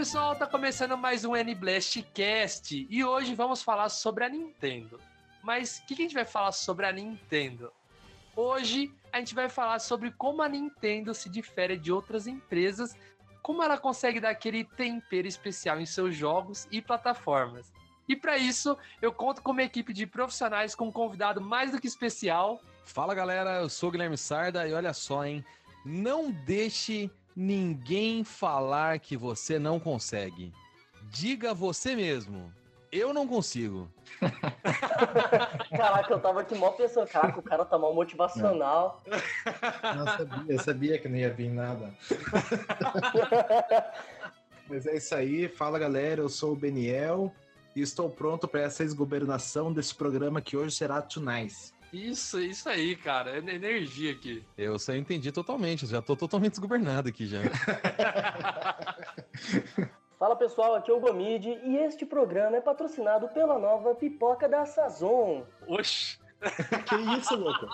Pessoal, tá começando mais um N-Blast Cast e hoje vamos falar sobre a Nintendo. Mas o que, que a gente vai falar sobre a Nintendo? Hoje a gente vai falar sobre como a Nintendo se difere de outras empresas, como ela consegue dar aquele tempero especial em seus jogos e plataformas. E para isso, eu conto com uma equipe de profissionais com um convidado mais do que especial. Fala galera, eu sou o Guilherme Sarda e olha só, hein? Não deixe ninguém falar que você não consegue. Diga você mesmo. Eu não consigo. Caraca, eu tava aqui mó pensando, caraca, o cara tá mal motivacional. Não sabia, eu sabia que não ia vir nada. Mas é isso aí, fala galera, eu sou o Beniel e estou pronto para essa esgobernação desse programa que hoje será Tunais. Isso, isso aí, cara, é energia aqui. Eu só entendi totalmente, já tô totalmente desgovernado aqui já. Fala pessoal, aqui é o Gomide e este programa é patrocinado pela nova pipoca da Sazon. Oxi! que isso, louco?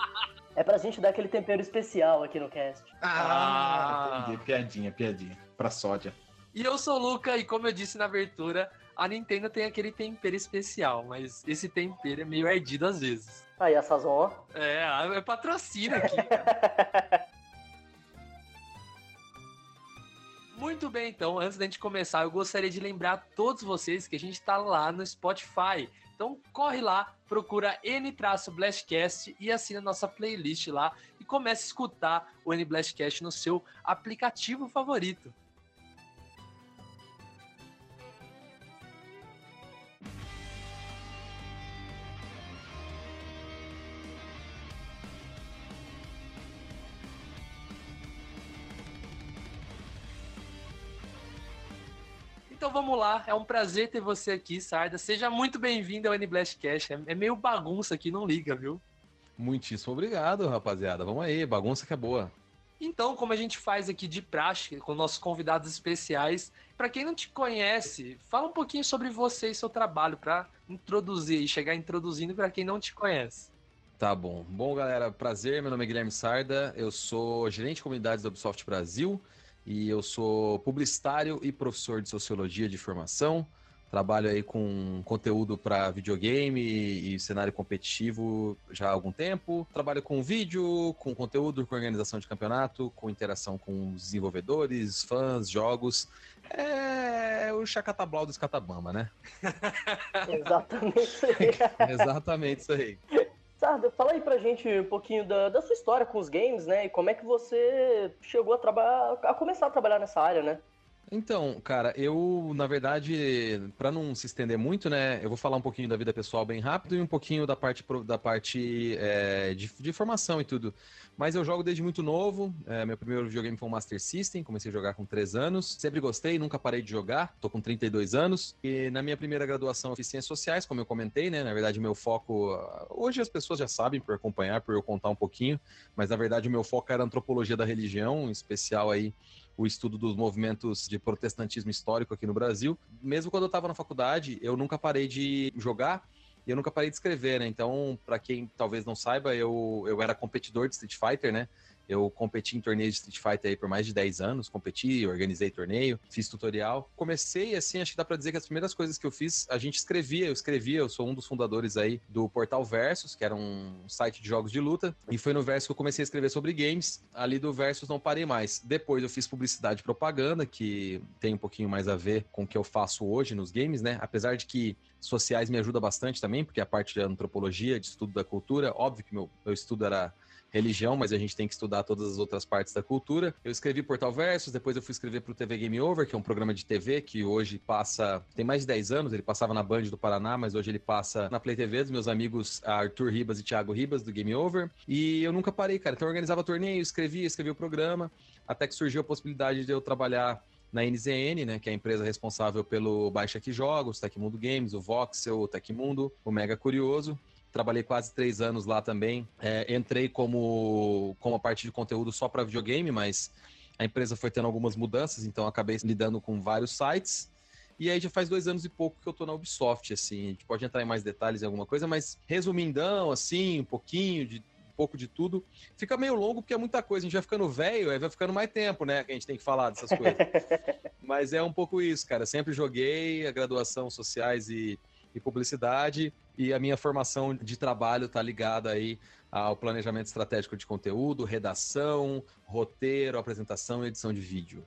É pra gente dar aquele tempero especial aqui no cast. Ah. entendi. Piadinha, piadinha. Pra sódia. E eu sou o Luca, e como eu disse na abertura, a Nintendo tem aquele tempero especial, mas esse tempero é meio ardido às vezes. Aí a Sazon, ó. É, é patrocínio aqui. Muito bem, então, antes da gente começar, eu gostaria de lembrar a todos vocês que a gente tá lá no Spotify. Então corre lá, procura N-Blastcast e assina nossa playlist lá e comece a escutar o N-Blastcast no seu aplicativo favorito. Vamos lá, é um prazer ter você aqui, Sarda. Seja muito bem-vindo ao N-Blastcast. É, é meio bagunça aqui, não liga, viu? Muitíssimo obrigado, rapaziada. Vamos aí, bagunça que é boa. Então, como a gente faz aqui de praxe com nossos convidados especiais, para quem não te conhece, fala um pouquinho sobre você e seu trabalho para introduzir e chegar introduzindo para quem não te conhece. Tá bom. Bom, galera, prazer. Meu nome é Guilherme Sarda. Eu sou gerente de comunidades da Ubisoft Brasil e eu sou publicitário e professor de sociologia de formação. Trabalho aí com conteúdo para videogame e cenário competitivo já há algum tempo. Trabalho com vídeo, com conteúdo, com organização de campeonato, com interação com desenvolvedores, fãs, jogos. É o chacatablau do Escatabamba, né? Exatamente isso aí. Exatamente isso aí. Sarda, fala aí pra gente um pouquinho da, da sua história com os games, né? E como é que você chegou a trabalhar, a começar a trabalhar nessa área, né? Então, cara, eu, na verdade, para não se estender muito, né, eu vou falar um pouquinho da vida pessoal bem rápido e um pouquinho da parte, da parte é, de, de formação e tudo. Mas eu jogo desde muito novo. É, meu primeiro videogame foi um Master System, comecei a jogar com 3 anos. Sempre gostei, nunca parei de jogar. Tô com 32 anos. E na minha primeira graduação eu fiz Ciências Sociais, como eu comentei, né? Na verdade, meu foco. Hoje as pessoas já sabem por acompanhar, por eu contar um pouquinho. Mas na verdade, o meu foco era antropologia da religião, em especial aí o estudo dos movimentos de protestantismo histórico aqui no Brasil. Mesmo quando eu estava na faculdade, eu nunca parei de jogar e eu nunca parei de escrever, né? Então, para quem talvez não saiba, eu, eu era competidor de Street Fighter, né? Eu competi em torneios de Street Fighter aí por mais de 10 anos, competi, organizei torneio, fiz tutorial. Comecei, assim, acho que dá pra dizer que as primeiras coisas que eu fiz, a gente escrevia, eu escrevia, eu sou um dos fundadores aí do Portal Versus, que era um site de jogos de luta, e foi no Versus que eu comecei a escrever sobre games. Ali do Versus não parei mais. Depois eu fiz publicidade e propaganda, que tem um pouquinho mais a ver com o que eu faço hoje nos games, né? Apesar de que sociais me ajuda bastante também, porque a parte de antropologia, de estudo da cultura, óbvio que meu, meu estudo era religião, mas a gente tem que estudar todas as outras partes da cultura. Eu escrevi Portal Versus, depois eu fui escrever para o TV Game Over, que é um programa de TV que hoje passa, tem mais de 10 anos, ele passava na Band do Paraná, mas hoje ele passa na Play TV dos meus amigos Arthur Ribas e Thiago Ribas, do Game Over. E eu nunca parei, cara. Então eu organizava torneio, escrevia, escrevia o programa, até que surgiu a possibilidade de eu trabalhar na NZN, né, que é a empresa responsável pelo Baixa Aqui Jogos, Tecmundo Games, o Voxel, o Tecmundo, o Mega Curioso trabalhei quase três anos lá também. É, entrei como, como a parte de conteúdo só para videogame, mas a empresa foi tendo algumas mudanças, então acabei lidando com vários sites. E aí já faz dois anos e pouco que eu tô na Ubisoft, assim. A gente pode entrar em mais detalhes em alguma coisa, mas resumindão, assim, um pouquinho de um pouco de tudo. Fica meio longo porque é muita coisa. A gente vai ficando velho, aí vai ficando mais tempo, né? Que a gente tem que falar dessas coisas. mas é um pouco isso, cara. Sempre joguei a graduação sociais e e publicidade, e a minha formação de trabalho está ligada aí ao planejamento estratégico de conteúdo, redação, roteiro, apresentação e edição de vídeo.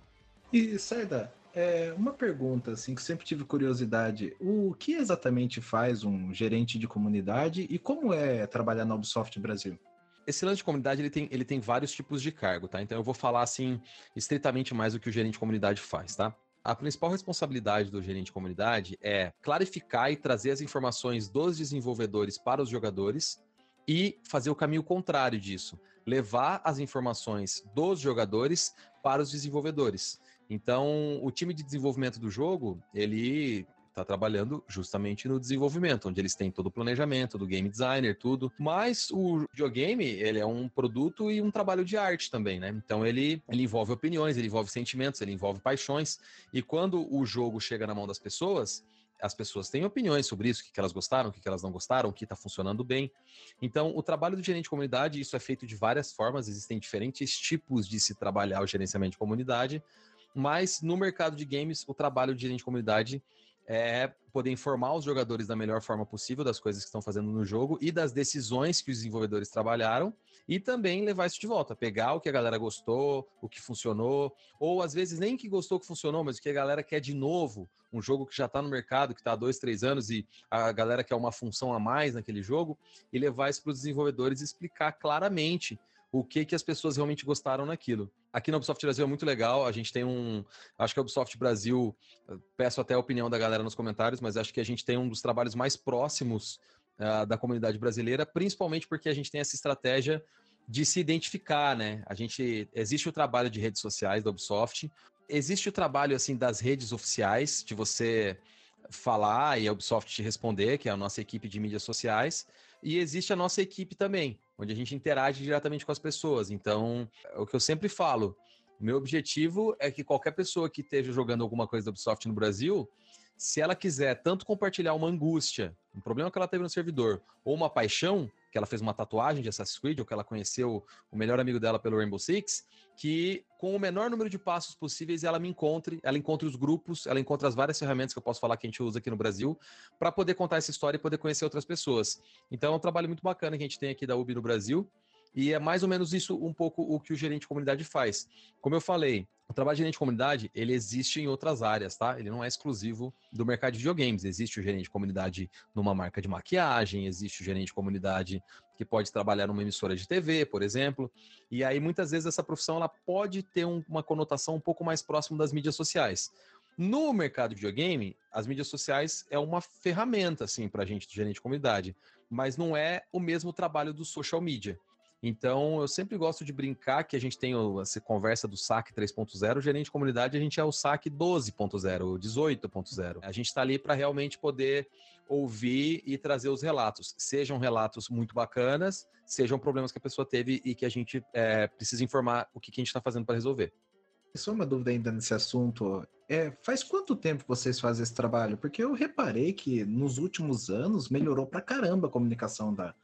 E, Sarda, é, uma pergunta assim que sempre tive curiosidade. O que exatamente faz um gerente de comunidade e como é trabalhar na Ubisoft Brasil? Esse lance de comunidade ele tem, ele tem vários tipos de cargo, tá? Então eu vou falar assim estritamente mais do que o gerente de comunidade faz, tá? A principal responsabilidade do gerente de comunidade é clarificar e trazer as informações dos desenvolvedores para os jogadores e fazer o caminho contrário disso, levar as informações dos jogadores para os desenvolvedores. Então, o time de desenvolvimento do jogo, ele está trabalhando justamente no desenvolvimento, onde eles têm todo o planejamento do game designer, tudo. Mas o videogame, ele é um produto e um trabalho de arte também, né? Então ele, ele envolve opiniões, ele envolve sentimentos, ele envolve paixões. E quando o jogo chega na mão das pessoas, as pessoas têm opiniões sobre isso, o que elas gostaram, o que elas não gostaram, o que está funcionando bem. Então, o trabalho do gerente de comunidade, isso é feito de várias formas, existem diferentes tipos de se trabalhar o gerenciamento de comunidade, mas no mercado de games, o trabalho de gerente de comunidade é poder informar os jogadores da melhor forma possível das coisas que estão fazendo no jogo e das decisões que os desenvolvedores trabalharam e também levar isso de volta, pegar o que a galera gostou, o que funcionou, ou às vezes nem que gostou que funcionou, mas o que a galera quer de novo, um jogo que já está no mercado, que está há dois, três anos e a galera quer uma função a mais naquele jogo, e levar isso para os desenvolvedores explicar claramente o que, que as pessoas realmente gostaram naquilo. Aqui no Ubisoft Brasil é muito legal, a gente tem um. Acho que a Ubisoft Brasil, peço até a opinião da galera nos comentários, mas acho que a gente tem um dos trabalhos mais próximos uh, da comunidade brasileira, principalmente porque a gente tem essa estratégia de se identificar, né? A gente existe o trabalho de redes sociais da Ubisoft, existe o trabalho assim das redes oficiais de você falar e a Ubisoft te responder, que é a nossa equipe de mídias sociais, e existe a nossa equipe também, onde a gente interage diretamente com as pessoas. Então, é o que eu sempre falo, meu objetivo é que qualquer pessoa que esteja jogando alguma coisa da Ubisoft no Brasil, se ela quiser tanto compartilhar uma angústia, um problema que ela teve no servidor, ou uma paixão, que ela fez uma tatuagem de Assassin's Creed, ou que ela conheceu o melhor amigo dela pelo Rainbow Six, que com o menor número de passos possíveis ela me encontre, ela encontre os grupos, ela encontre as várias ferramentas que eu posso falar que a gente usa aqui no Brasil, para poder contar essa história e poder conhecer outras pessoas. Então é um trabalho muito bacana que a gente tem aqui da UB no Brasil, e é mais ou menos isso um pouco o que o gerente de comunidade faz. Como eu falei, o trabalho de gerente de comunidade, ele existe em outras áreas, tá? Ele não é exclusivo do mercado de videogames. Existe o gerente de comunidade numa marca de maquiagem, existe o gerente de comunidade que pode trabalhar numa emissora de TV, por exemplo. E aí, muitas vezes, essa profissão ela pode ter um, uma conotação um pouco mais próxima das mídias sociais. No mercado de videogame, as mídias sociais é uma ferramenta, assim, para a gente, de gerente de comunidade, mas não é o mesmo trabalho do social media. Então, eu sempre gosto de brincar que a gente tem essa conversa do SAC 3.0, o gerente de comunidade, a gente é o SAC 12.0, 18.0. A gente está ali para realmente poder ouvir e trazer os relatos, sejam relatos muito bacanas, sejam problemas que a pessoa teve e que a gente é, precisa informar o que, que a gente está fazendo para resolver. Só uma dúvida ainda nesse assunto. É, faz quanto tempo vocês fazem esse trabalho? Porque eu reparei que nos últimos anos melhorou pra caramba a comunicação da,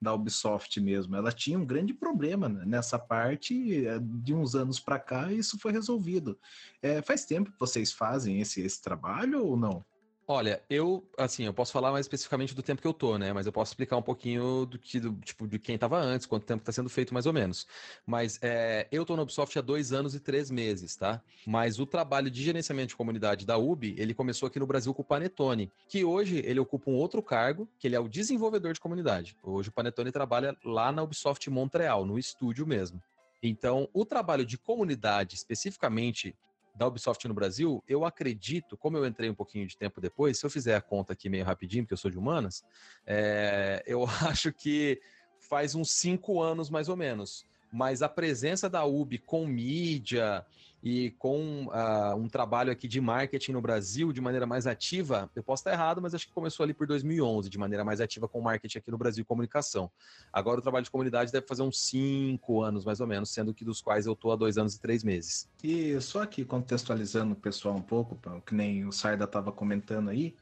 da Ubisoft mesmo. Ela tinha um grande problema nessa parte, eh, de uns anos para cá, e isso foi resolvido. É, faz tempo que vocês fazem esse, esse trabalho ou não? Olha, eu, assim, eu posso falar mais especificamente do tempo que eu tô, né? Mas eu posso explicar um pouquinho do que, do, tipo, de quem tava antes, quanto tempo tá sendo feito mais ou menos. Mas é, eu tô no Ubisoft há dois anos e três meses, tá? Mas o trabalho de gerenciamento de comunidade da UB, ele começou aqui no Brasil com o Panetone, que hoje ele ocupa um outro cargo, que ele é o desenvolvedor de comunidade. Hoje o Panetone trabalha lá na Ubisoft Montreal, no estúdio mesmo. Então, o trabalho de comunidade, especificamente da Ubisoft no Brasil, eu acredito, como eu entrei um pouquinho de tempo depois, se eu fizer a conta aqui meio rapidinho, porque eu sou de humanas, é, eu acho que faz uns cinco anos mais ou menos. Mas a presença da UB com mídia e com uh, um trabalho aqui de marketing no Brasil de maneira mais ativa, eu posso estar errado, mas acho que começou ali por 2011, de maneira mais ativa com marketing aqui no Brasil e comunicação. Agora o trabalho de comunidade deve fazer uns cinco anos mais ou menos, sendo que dos quais eu estou há dois anos e três meses. E só aqui contextualizando o pessoal um pouco, que nem o Sarda estava comentando aí,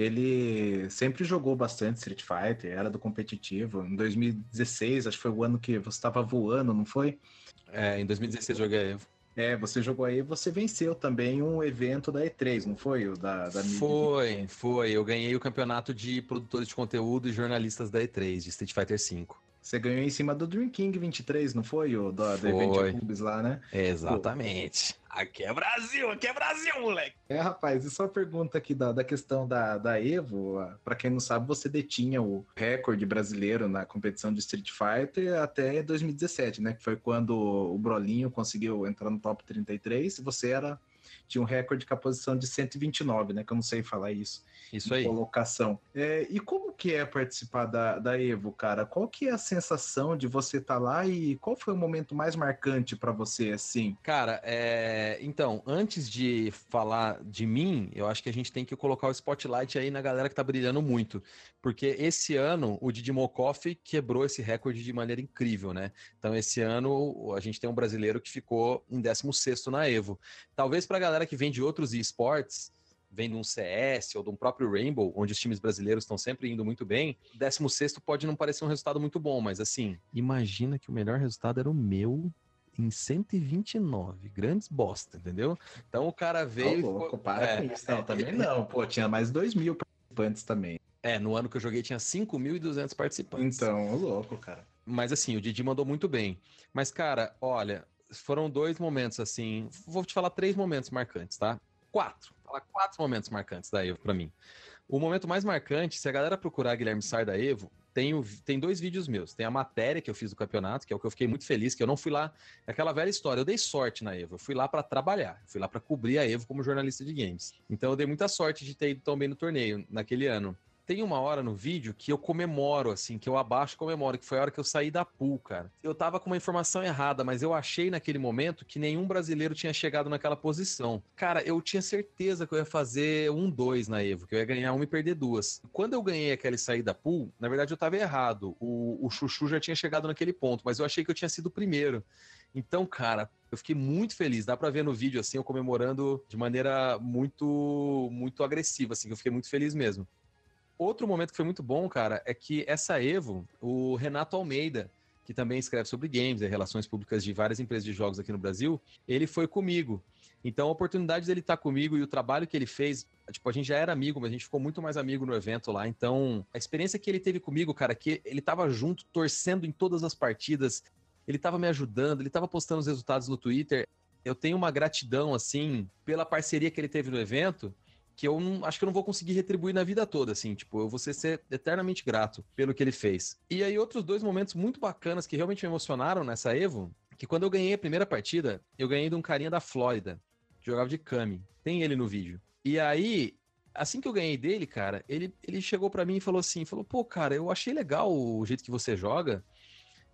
ele sempre jogou bastante Street Fighter, era do competitivo. Em 2016, acho que foi o ano que você estava voando, não foi? É, em 2016 joguei Evo. É, você jogou aí, você venceu também um evento da E3, não foi? O da, da foi, foi. Eu ganhei o campeonato de produtores de conteúdo e jornalistas da E3, de Street Fighter V. Você ganhou em cima do Dream King 23, não foi? O do, do Event Clubs lá, né? Exatamente. Aqui é Brasil, aqui é Brasil, moleque. É, rapaz, e só pergunta aqui da, da questão da, da Evo. Para quem não sabe, você detinha o recorde brasileiro na competição de Street Fighter até 2017, né? Que foi quando o Brolinho conseguiu entrar no top 33 e você era tinha um recorde com a posição de 129, né? Que eu não sei falar isso. Isso aí. Colocação. É, e como que é participar da, da Evo, cara? Qual que é a sensação de você estar tá lá e qual foi o momento mais marcante para você, assim? Cara, é... então, antes de falar de mim, eu acho que a gente tem que colocar o spotlight aí na galera que tá brilhando muito. Porque esse ano o Didi Mokoff quebrou esse recorde de maneira incrível, né? Então, esse ano a gente tem um brasileiro que ficou em 16 na Evo. Talvez pra galera que vem de outros esportes, vem de um CS ou de um próprio Rainbow, onde os times brasileiros estão sempre indo muito bem, 16 pode não parecer um resultado muito bom, mas assim, imagina que o melhor resultado era o meu em 129. Grandes bosta, entendeu? Então o cara veio. Oh, louco, para é, com isso. Não, também não. Pô, tinha mais 2 mil participantes também. É, no ano que eu joguei tinha 5.200 participantes. Então, louco, cara. Mas assim, o Didi mandou muito bem. Mas, cara, olha, foram dois momentos assim. Vou te falar três momentos marcantes, tá? Quatro. Falar quatro momentos marcantes da Evo para mim. O momento mais marcante, se a galera procurar Guilherme Sar da Evo, tem, o, tem dois vídeos meus. Tem a matéria que eu fiz do campeonato, que é o que eu fiquei muito feliz, que eu não fui lá. É aquela velha história, eu dei sorte na Evo. Eu fui lá para trabalhar, fui lá para cobrir a Evo como jornalista de games. Então eu dei muita sorte de ter ido tão bem no torneio naquele ano tem uma hora no vídeo que eu comemoro, assim, que eu abaixo e comemoro, que foi a hora que eu saí da pool, cara. Eu tava com uma informação errada, mas eu achei naquele momento que nenhum brasileiro tinha chegado naquela posição. Cara, eu tinha certeza que eu ia fazer um dois na Evo, que eu ia ganhar uma e perder duas. Quando eu ganhei aquele sair da pool, na verdade eu tava errado. O, o Chuchu já tinha chegado naquele ponto, mas eu achei que eu tinha sido o primeiro. Então, cara, eu fiquei muito feliz. Dá para ver no vídeo assim eu comemorando de maneira muito muito agressiva assim, eu fiquei muito feliz mesmo. Outro momento que foi muito bom, cara, é que essa Evo, o Renato Almeida, que também escreve sobre games e relações públicas de várias empresas de jogos aqui no Brasil, ele foi comigo. Então a oportunidade dele estar comigo e o trabalho que ele fez, tipo, a gente já era amigo, mas a gente ficou muito mais amigo no evento lá. Então, a experiência que ele teve comigo, cara, que ele tava junto, torcendo em todas as partidas, ele tava me ajudando, ele tava postando os resultados no Twitter. Eu tenho uma gratidão, assim, pela parceria que ele teve no evento que eu não, acho que eu não vou conseguir retribuir na vida toda, assim, tipo, eu vou ser, eternamente grato pelo que ele fez. E aí, outros dois momentos muito bacanas que realmente me emocionaram nessa Evo, que quando eu ganhei a primeira partida, eu ganhei de um carinha da Flórida, que jogava de Kami. Tem ele no vídeo. E aí, assim que eu ganhei dele, cara, ele, ele chegou para mim e falou assim, falou, pô, cara, eu achei legal o jeito que você joga,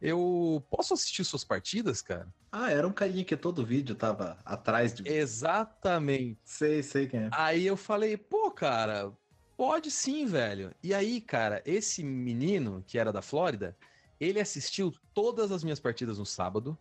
eu posso assistir suas partidas, cara? Ah, era um carinha que todo vídeo tava atrás de. Exatamente. Sei, sei quem é. Aí eu falei, pô, cara, pode sim, velho. E aí, cara, esse menino que era da Flórida, ele assistiu todas as minhas partidas no sábado.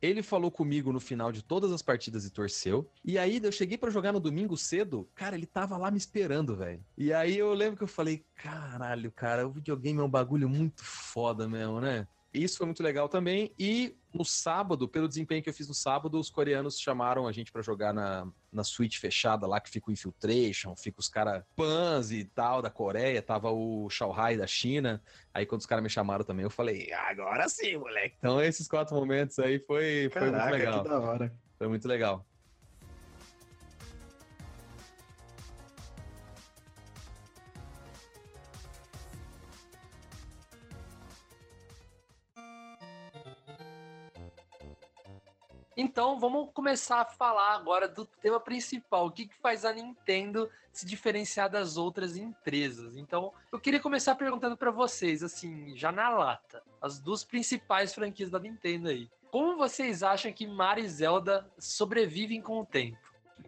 Ele falou comigo no final de todas as partidas e torceu. E aí eu cheguei para jogar no domingo cedo, cara, ele tava lá me esperando, velho. E aí eu lembro que eu falei, caralho, cara, o videogame é um bagulho muito foda mesmo, né? Isso foi muito legal também. E no sábado, pelo desempenho que eu fiz no sábado, os coreanos chamaram a gente pra jogar na, na suíte fechada lá, que fica o Infiltration, fica os caras Pans e tal da Coreia, tava o Shanghai da China. Aí quando os caras me chamaram também, eu falei, agora sim, moleque. Então esses quatro momentos aí foi, foi muito Caraca, legal. que da hora. Foi muito legal. Então, vamos começar a falar agora do tema principal. O que, que faz a Nintendo se diferenciar das outras empresas? Então, eu queria começar perguntando para vocês, assim, já na lata, as duas principais franquias da Nintendo aí. Como vocês acham que Mario e Zelda sobrevivem com o tempo?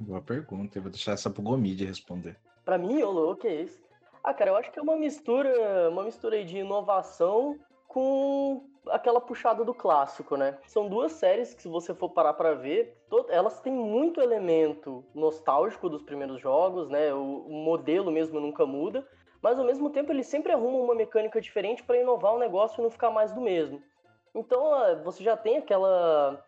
Boa pergunta, eu vou deixar essa pro Gomid responder. Pra mim, ô louco, que é isso? Ah, cara, eu acho que é uma mistura, uma mistura aí de inovação com aquela puxada do clássico, né? São duas séries que, se você for parar pra ver, elas têm muito elemento nostálgico dos primeiros jogos, né? O, modelo mesmo nunca muda, mas ao mesmo tempo eles sempre arrumam uma mecânica diferente pra inovar o negócio e não ficar mais do mesmo. Então, ah, você já tem aquela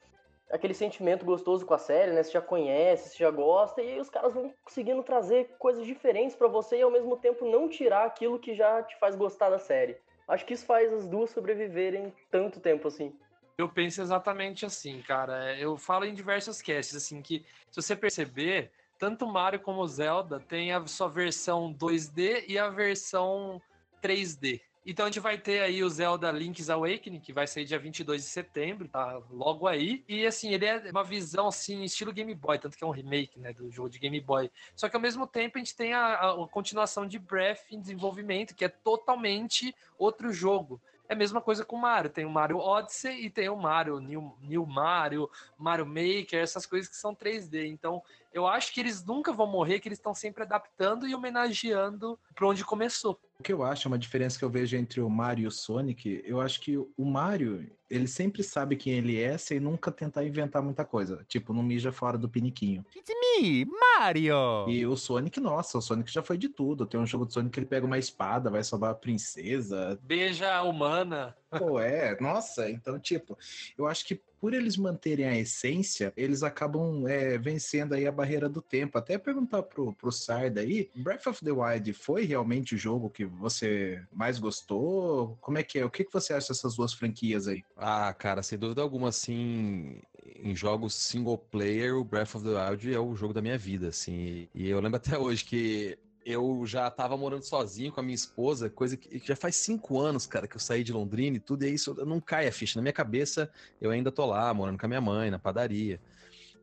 aquele sentimento gostoso com a série, né? Você já conhece, você já gosta, e os caras vão conseguindo trazer coisas diferentes pra você e ao mesmo tempo não tirar aquilo que já te faz gostar da série. Acho que isso faz as duas sobreviverem tanto tempo assim. Eu penso exatamente assim, cara. Eu falo em diversos casts, assim, que se você perceber, tanto Mario como Zelda tem a sua versão 2D e a versão 3D. Então a gente vai ter aí o Zelda Link's Awakening, que vai sair dia 22 de setembro, tá logo aí. E assim, ele é uma visão assim, estilo Game Boy, tanto que é um remake, né, do jogo de Game Boy. Só que ao mesmo tempo a gente tem a, a- continuação de Breath em desenvolvimento, que é totalmente outro jogo. É a mesma coisa com o Mario. Tem o Mario Odyssey e tem o Mario, New, New Mario, Mario Maker, essas coisas que são 3D. Então, eu acho que eles nunca vão morrer, que eles estão sempre adaptando e homenageando para onde começou. O que eu acho, uma diferença que eu vejo entre o Mario e o Sonic, eu acho que o Mario, ele sempre sabe quem ele é sem nunca tentar inventar muita coisa. Tipo, não mija fora do piniquinho. It's me, Mario! E o Sonic, nossa, o Sonic já foi de tudo. Tem um jogo do Sonic que ele pega uma espada, vai salvar a princesa. Beija a humana. Pô, é, nossa, então, tipo, eu acho que por eles manterem a essência, eles acabam é, vencendo aí a barreira do tempo. Até perguntar pro, pro Sarda aí, Breath of the Wild foi realmente o jogo que você mais gostou? Como é que é? O que, que você acha dessas duas franquias aí? Ah, cara, sem dúvida alguma, assim, em jogos single player, o Breath of the Wild é o jogo da minha vida, assim. E eu lembro até hoje que eu já tava morando sozinho com a minha esposa, coisa que, já faz cinco anos, cara, que eu saí de Londrina e tudo, e isso não cai a ficha. Na minha cabeça, eu ainda tô lá, morando com a minha mãe, na padaria.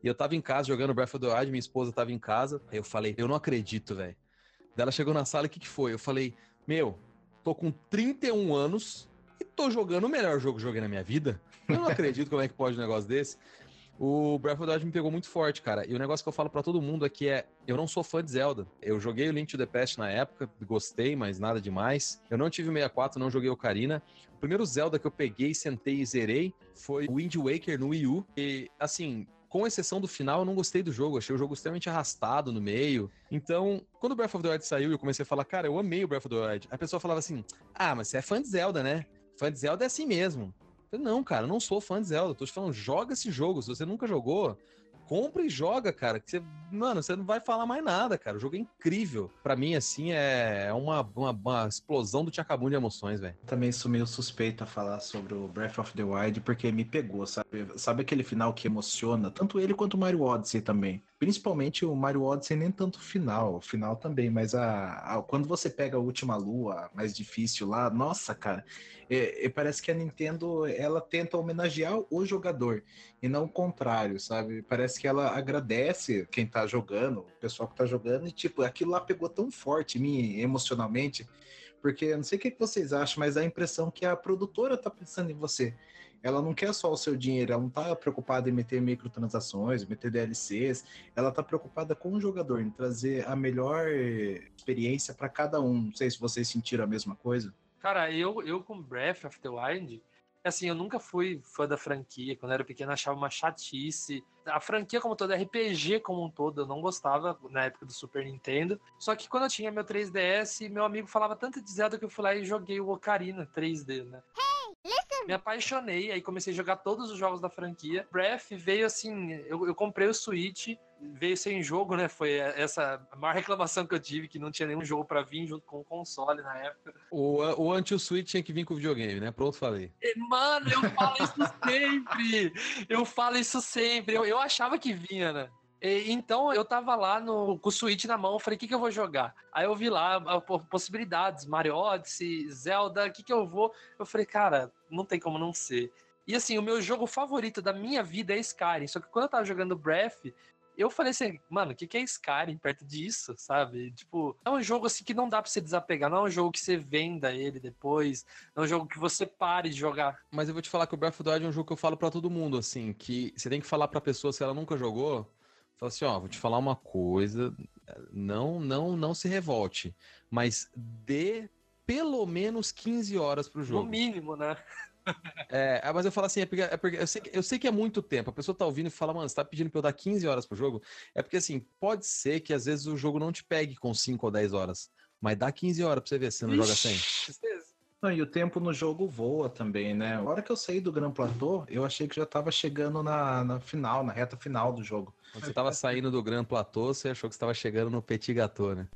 E eu tava em casa jogando Breath of the Wild, minha esposa tava em casa. Aí eu falei, eu não acredito, velho. Daí ela chegou na sala, o que que foi? Eu falei, meu, tô com 31 anos e tô jogando o melhor jogo que joguei na minha vida. Eu não acredito como é que pode um negócio desse. O Breath of the Wild me pegou muito forte, cara. E o negócio que eu falo pra todo mundo que é, eu não sou fã de Zelda. Eu joguei o Link to the Past na época, gostei, mas nada demais. Eu não tive o 64, não joguei Ocarina. O primeiro Zelda que eu peguei, sentei e zerei foi o Wind Waker no Wii U. E, assim, com exceção do final, eu não gostei do jogo. Achei o jogo extremamente arrastado no meio. Então, quando o Breath of the Wild saiu e eu comecei a falar, cara, eu amei o Breath of the Wild. A pessoa falava assim, ah, mas você é fã de Zelda, né? Fã de Zelda é assim mesmo. Eu, não, cara, eu não sou fã de Zelda. Eu tô te falando, joga esse jogo. Se você nunca jogou, compra e joga, cara. Que você, mano, você não vai falar mais nada, cara. O jogo é incrível. Pra mim, assim, é uma, uma, uma explosão do tchacabum de emoções, velho. Também sou meio suspeito a falar sobre o Breath of the Wild porque me pegou, sabe? Sabe aquele final que emociona? Tanto ele quanto o Mario Odyssey também. Principalmente o Mario Odyssey, nem tanto o final, o final também, mas a, a- quando você pega a última lua, mais difícil lá, nossa, cara, é- é- parece que a Nintendo ela tenta homenagear o jogador e não o contrário, sabe? Parece que ela agradece quem tá jogando, o pessoal que tá jogando, e tipo, aquilo lá pegou tão forte em mim emocionalmente, porque eu não sei o que vocês acham, mas a impressão que a produtora tá pensando em você. Ela não quer só o seu dinheiro, ela não tá preocupada em meter microtransações, meter DLCs, ela tá preocupada com o jogador, em trazer a melhor experiência para cada um. Não sei se vocês sentiram a mesma coisa. Cara, eu, eu com Breath of the Wild, assim, eu nunca fui fã da franquia. Quando eu era pequeno, eu achava uma chatice. A franquia como toda, RPG como um todo, eu não gostava na época do Super Nintendo. Só que quando eu tinha meu 3DS, meu amigo falava tanto de Zelda que eu fui lá e joguei o Ocarina 3D, né? Me apaixonei, aí comecei a jogar todos os jogos da franquia. Breath veio assim, eu, eu comprei o Switch, veio sem jogo, né? Foi essa a maior reclamação que eu tive, que não tinha nenhum jogo pra vir junto com o console na época. O, o anti-switch tinha que vir com o videogame, né? Pronto, falei. E, Mano, eu falo isso sempre! Eu falo isso sempre. Eu, eu achava que vinha, né? E, então eu tava lá no, com o Switch na mão, falei, o que, que eu vou jogar? Aí eu vi lá a, po- possibilidades, Mario Odyssey, Zelda, o que, que eu vou? Eu falei, cara, não tem como não ser. E assim, o meu jogo favorito da minha vida é Skyrim. Só que quando eu tava jogando Breath, eu falei assim, mano, o que, que é Skyrim perto disso, sabe? Tipo, é um jogo assim que não dá pra você desapegar, não é um jogo que você venda ele depois, não é um jogo que você pare de jogar. Mas eu vou te falar que o Breath of the Wild é um jogo que eu falo pra todo mundo, assim, que você tem que falar pra pessoa se ela nunca jogou, Fala assim, ó, vou te falar uma coisa, não, não, não se revolte, mas dê pelo menos 15 horas pro jogo. No mínimo, né? É, é, mas eu falo assim, é porque, é porque eu, sei, eu, sei, que é muito tempo. A pessoa tá ouvindo e fala, mano, você tá pedindo pra eu dar 15 horas pro jogo? É porque assim, pode ser que às vezes o jogo não te pegue com 5 ou 10 horas, mas dá 15 horas pra você ver se você não Ixi, joga 100. Não, e o tempo no jogo voa também, né? A hora que eu saí do Gran Platô, eu achei que já tava chegando na, na final, na reta final do jogo. Quando você tava saindo do Grand Plateau, você achou que você tava chegando no Petit Gâteau, né?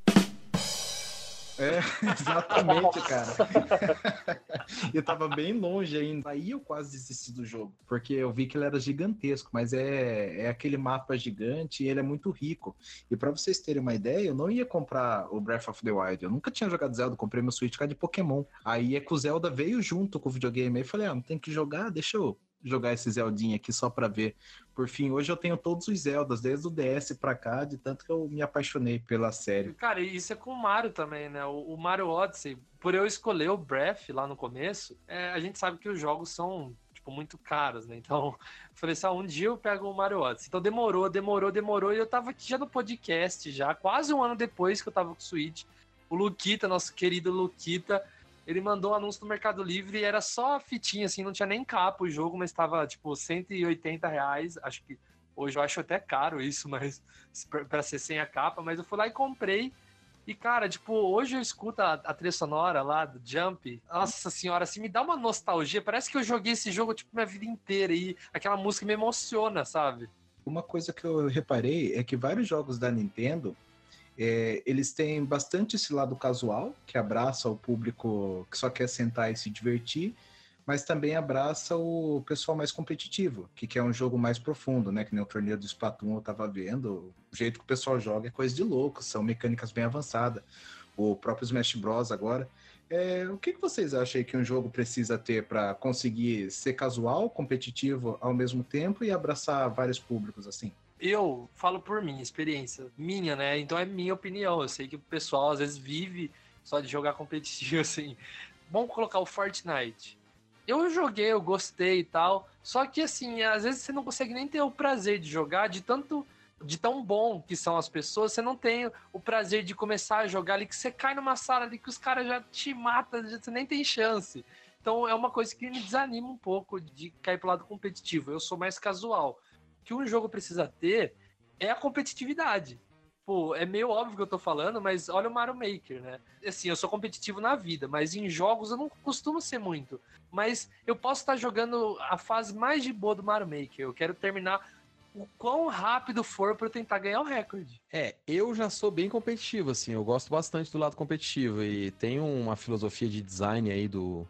É, exatamente, cara. eu tava bem longe ainda. Aí eu quase desisti do jogo, porque eu vi que ele era gigantesco, mas é, é aquele mapa gigante e ele é muito rico. E pra vocês terem uma ideia, eu não ia comprar o Breath of the Wild. Eu nunca tinha jogado Zelda, comprei meu Switch cara de Pokémon. Aí é que o Zelda veio junto com o videogame. Aí eu falei, ah, não tem que jogar, deixa eu jogar esse Zeldinha aqui só pra ver. Por fim, hoje eu tenho todos os Zeldas, desde o DS pra cá, de tanto que eu me apaixonei pela série. Cara, isso é com o Mario também, né? O, Mario Odyssey, por eu escolher o Breath lá no começo, é, a gente sabe que os jogos são, tipo, muito caros, né? Então, falei assim, ah, um dia eu pego o Mario Odyssey. Então demorou, demorou, demorou, e eu tava aqui já no podcast, já, quase um ano depois que eu tava com o Switch. O Luquita, nosso querido Luquita, ele mandou um anúncio no Mercado Livre e era só fitinha, assim, não tinha nem capa o jogo, mas tava, tipo, 180 reais. Acho que hoje eu acho até caro isso, mas para ser sem a capa, mas eu fui lá e comprei. E, cara, tipo, hoje eu escuto a, a trilha sonora lá do Jump. Nossa senhora, assim, me dá uma nostalgia. Parece que eu joguei esse jogo, tipo, minha vida inteira. E aquela música me emociona, sabe? Uma coisa que eu reparei é que vários jogos da Nintendo é, eles têm bastante esse lado casual, que abraça o público que só quer sentar e se divertir, mas também abraça o pessoal mais competitivo, que quer um jogo mais profundo, né? Que nem o torneio do Splatoon eu tava vendo, o jeito que o pessoal joga é coisa de louco, são mecânicas bem avançadas. O próprio Smash Bros. agora. É, o que, que vocês acham que um jogo precisa ter para conseguir ser casual, competitivo ao mesmo tempo e abraçar vários públicos assim? Eu falo por mim, experiência minha, né? Então é minha opinião. Eu sei que o pessoal às vezes vive só de jogar competitivo, assim. Vamos colocar o Fortnite. Eu joguei, eu gostei e tal. Só que assim, às vezes você não consegue nem ter o prazer de jogar de tanto. De tão bom que são as pessoas, você não tem o prazer de começar a jogar ali, que você cai numa sala ali que os caras já te matam, você nem tem chance. Então é uma coisa que me desanima um pouco de cair pro lado competitivo. Eu sou mais casual. Que um jogo precisa ter é a competitividade. Pô, é meio óbvio que eu tô falando, mas olha o Mario Maker, né? Assim, eu sou competitivo na vida, mas em jogos eu não costumo ser muito. Mas eu posso estar jogando a fase mais de boa do Mario Maker. Eu quero terminar o quão rápido for pra eu tentar ganhar o recorde. É, eu já sou bem competitivo, assim, eu gosto bastante do lado competitivo e tem uma filosofia de design aí do,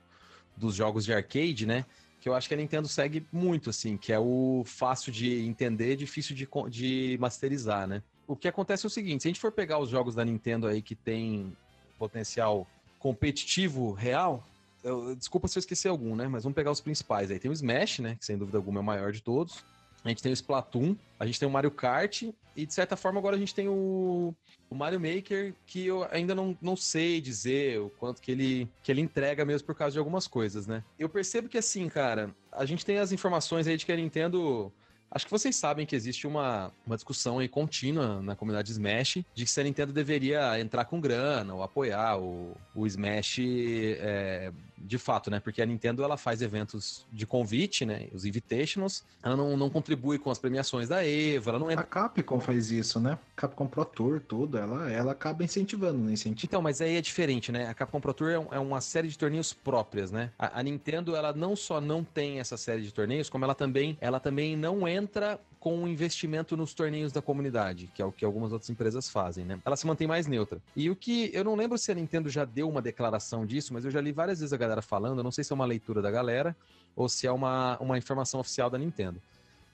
dos jogos de arcade, né? Que eu acho que a Nintendo segue muito, assim, que é o fácil de entender, difícil de, de masterizar, né? O que acontece é o seguinte, se a gente for pegar os jogos da Nintendo aí que tem potencial competitivo real, eu- desculpa se eu esqueci algum, né? Mas vamos pegar os principais aí. Tem o Smash, né? Que sem dúvida alguma é o maior de todos. A gente tem o Splatoon, a gente tem o Mario Kart e, de certa forma, agora a gente tem o, o Mario Maker, que eu ainda não, não sei dizer o quanto que ele, que ele entrega mesmo por causa de algumas coisas, né? Eu percebo que, assim, cara, a gente tem as informações aí de que a Nintendo... Acho que vocês sabem que existe uma, uma discussão aí contínua na comunidade Smash de que se a Nintendo deveria entrar com grana ou apoiar o, o Smash é, de fato, né? Porque a Nintendo ela faz eventos de convite, né? Os invitationals. Ela não, não contribui com as premiações da EVA, ela não A entra. Capcom faz isso, né? Capcom Pro Tour, tudo, ela, ela acaba incentivando, não incentiva. Então, mas aí é diferente, né? A Capcom Pro Tour é, um- é uma série de torneios próprias, né? A, a Nintendo, ela não só não tem essa série de torneios, como ela também, ela também não entra com um investimento nos torneios da comunidade, que é o que algumas outras empresas fazem, né? Ela se mantém mais neutra. E o que eu não lembro se a Nintendo já deu uma declaração disso, mas eu já li várias vezes a galera falando, eu não sei se é uma leitura da galera ou se é uma, uma informação oficial da Nintendo.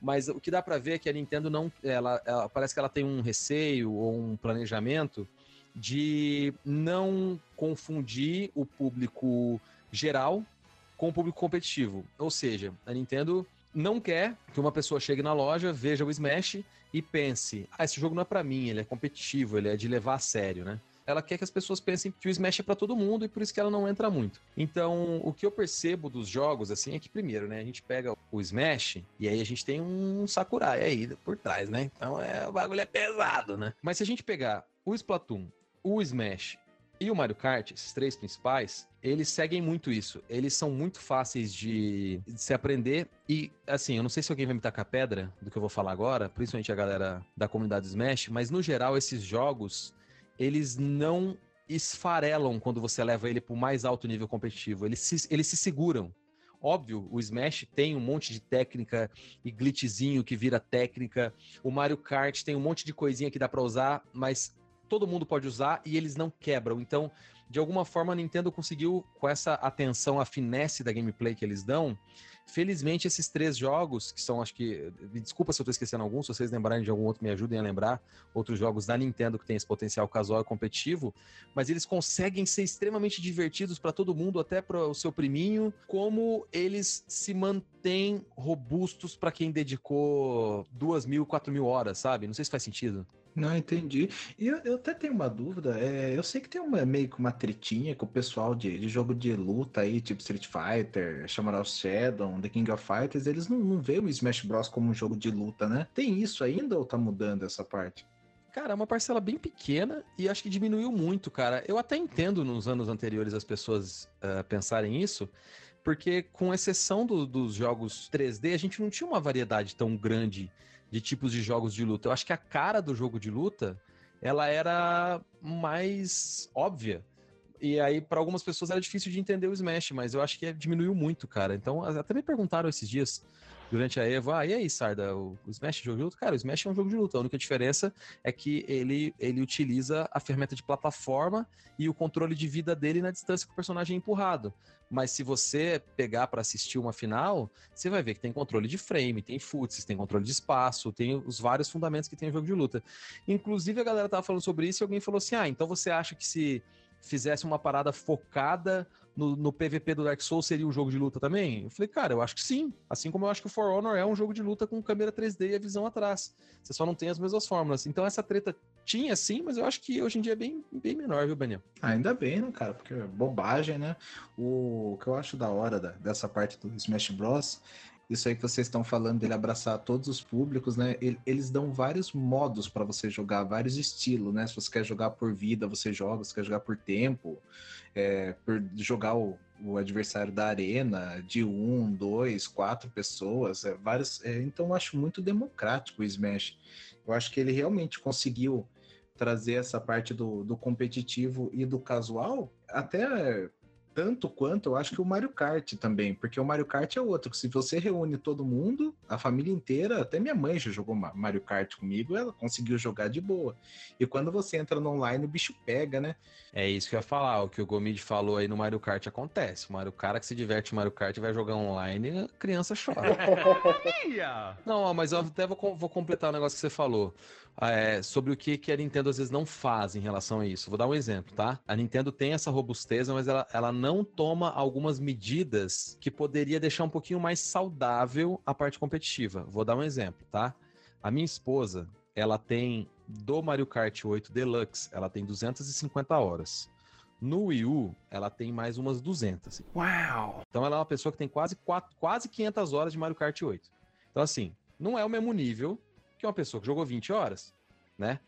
Mas o que dá pra ver é que a Nintendo não, ela, ela- parece que ela tem um receio ou um planejamento de não confundir o público geral com o público competitivo. Ou seja, a Nintendo não quer que uma pessoa chegue na loja, veja o Smash e pense: ah, esse jogo não é pra mim, ele é competitivo, ele é de levar a sério, né? Ela quer que as pessoas pensem que o Smash é pra todo mundo e por isso que ela não entra muito. Então, o que eu percebo dos jogos, assim, é que primeiro, né, a gente pega o Smash e aí a gente tem um Sakurai aí por trás, né? Então, é, o bagulho é pesado, né? Mas se a gente pegar o Splatoon, o Smash e o Mario Kart, esses três principais, eles seguem muito isso. Eles são muito fáceis de, de se aprender. E, assim, eu não sei se alguém vai me tacar pedra do que eu vou falar agora, principalmente a galera da comunidade Smash, mas no geral, esses jogos, eles não esfarelam quando você leva ele para o mais alto nível competitivo. Eles se, eles se seguram. Óbvio, o Smash tem um monte de técnica e glitchzinho que vira técnica. O Mario Kart tem um monte de coisinha que dá para usar, mas todo mundo pode usar e eles não quebram. Então, de alguma forma, a Nintendo conseguiu, com essa atenção à finesse da gameplay que eles dão, felizmente esses três jogos, que são, acho que. Me desculpa se eu tô esquecendo algum, se vocês lembrarem de algum outro, me ajudem a lembrar. Outros jogos da Nintendo que tem esse potencial casual e competitivo, mas eles conseguem ser extremamente divertidos para todo mundo, até para o seu priminho, como eles se mantêm robustos para quem dedicou duas mil, quatro mil horas, sabe? Não sei se faz sentido. Não, entendi. E eu, eu até tenho uma dúvida. é, eu sei que tem uma, meio que uma tretinha com o pessoal de, de jogo de luta aí, tipo Street Fighter, Samurai Shadow, The King of Fighters. Eles não, não veem o Smash Bros. como um jogo de luta, né? Tem isso ainda ou tá mudando essa parte? Cara, é uma parcela bem pequena e acho que diminuiu muito, cara. Eu até entendo nos anos anteriores as pessoas eh, pensarem isso, porque com exceção do- dos jogos 3D, a gente não tinha uma variedade tão grande de tipos de jogos de luta. Eu acho que a cara do jogo de luta, ela era mais óbvia. E aí, para algumas pessoas, era difícil de entender o Smash, mas eu acho que diminuiu muito, cara. Então, até me perguntaram esses dias, durante a Evo, ah, e aí, Sarda, o, Smash é um jogo de luta? Cara, o Smash é um jogo de luta. A única diferença é que ele, ele utiliza a ferramenta de plataforma e o controle de vida dele na distância que o personagem é empurrado. Mas se você pegar para assistir uma final, você vai ver que tem controle de frame, tem futs, tem controle de espaço, tem os vários fundamentos que tem o jogo de luta. Inclusive, a galera tava falando sobre isso e alguém falou assim: ah, então você acha que se fizesse uma parada focada no, no PVP do Dark Souls seria um jogo de luta também? Eu falei, cara, eu acho que sim. Assim como eu acho que o For Honor é um jogo de luta com câmera 3D e a visão atrás. Você só não tem as mesmas fórmulas. Então essa treta tinha sim, mas eu acho que hoje em dia é bem, bem menor, viu, Daniel? Ah, Ainda bem, né, cara? Porque é bobagem, né? O que eu acho da hora da- dessa parte do Smash Bros. Isso aí que vocês estão falando dele abraçar todos os públicos, né? Ele- Eles dão vários modos para você jogar, vários estilos, né? Se você quer jogar por vida, você joga. Se quer jogar por tempo, é, por jogar o, o adversário da arena, de um, dois, quatro pessoas, é, vários. é, então eu acho muito democrático o Smash. Eu acho que ele realmente conseguiu trazer essa parte do, do competitivo e do casual, até tanto quanto eu acho que o Mario Kart também, porque o Mario Kart é outro, que se você reúne todo mundo, a família inteira, até minha mãe já jogou Ma- Mario Kart comigo, ela conseguiu jogar de boa. E quando você entra no online, o bicho pega, né? É isso que eu ia falar. O que o Gomid falou aí no Mario Kart acontece. O Mario, o cara que se diverte no Mario Kart vai jogar online, a criança chora. Não, mas eu até vou, vou completar o negócio que você falou. é, sobre o que, que a Nintendo às vezes não faz em relação a isso. Vou dar um exemplo, tá? A Nintendo tem essa robusteza, mas ela, ela não toma algumas medidas que poderia deixar um pouquinho mais saudável a parte competitiva. Vou dar um exemplo, tá? A minha esposa, ela tem do Mario Kart 8 Deluxe, ela tem 250 horas. No Wii U, ela tem mais umas 200. Wow. Então ela é uma pessoa que tem quase, quatro, quase 500 horas de Mario Kart 8. Então assim, não é o mesmo nível que uma pessoa que jogou 20 horas, né?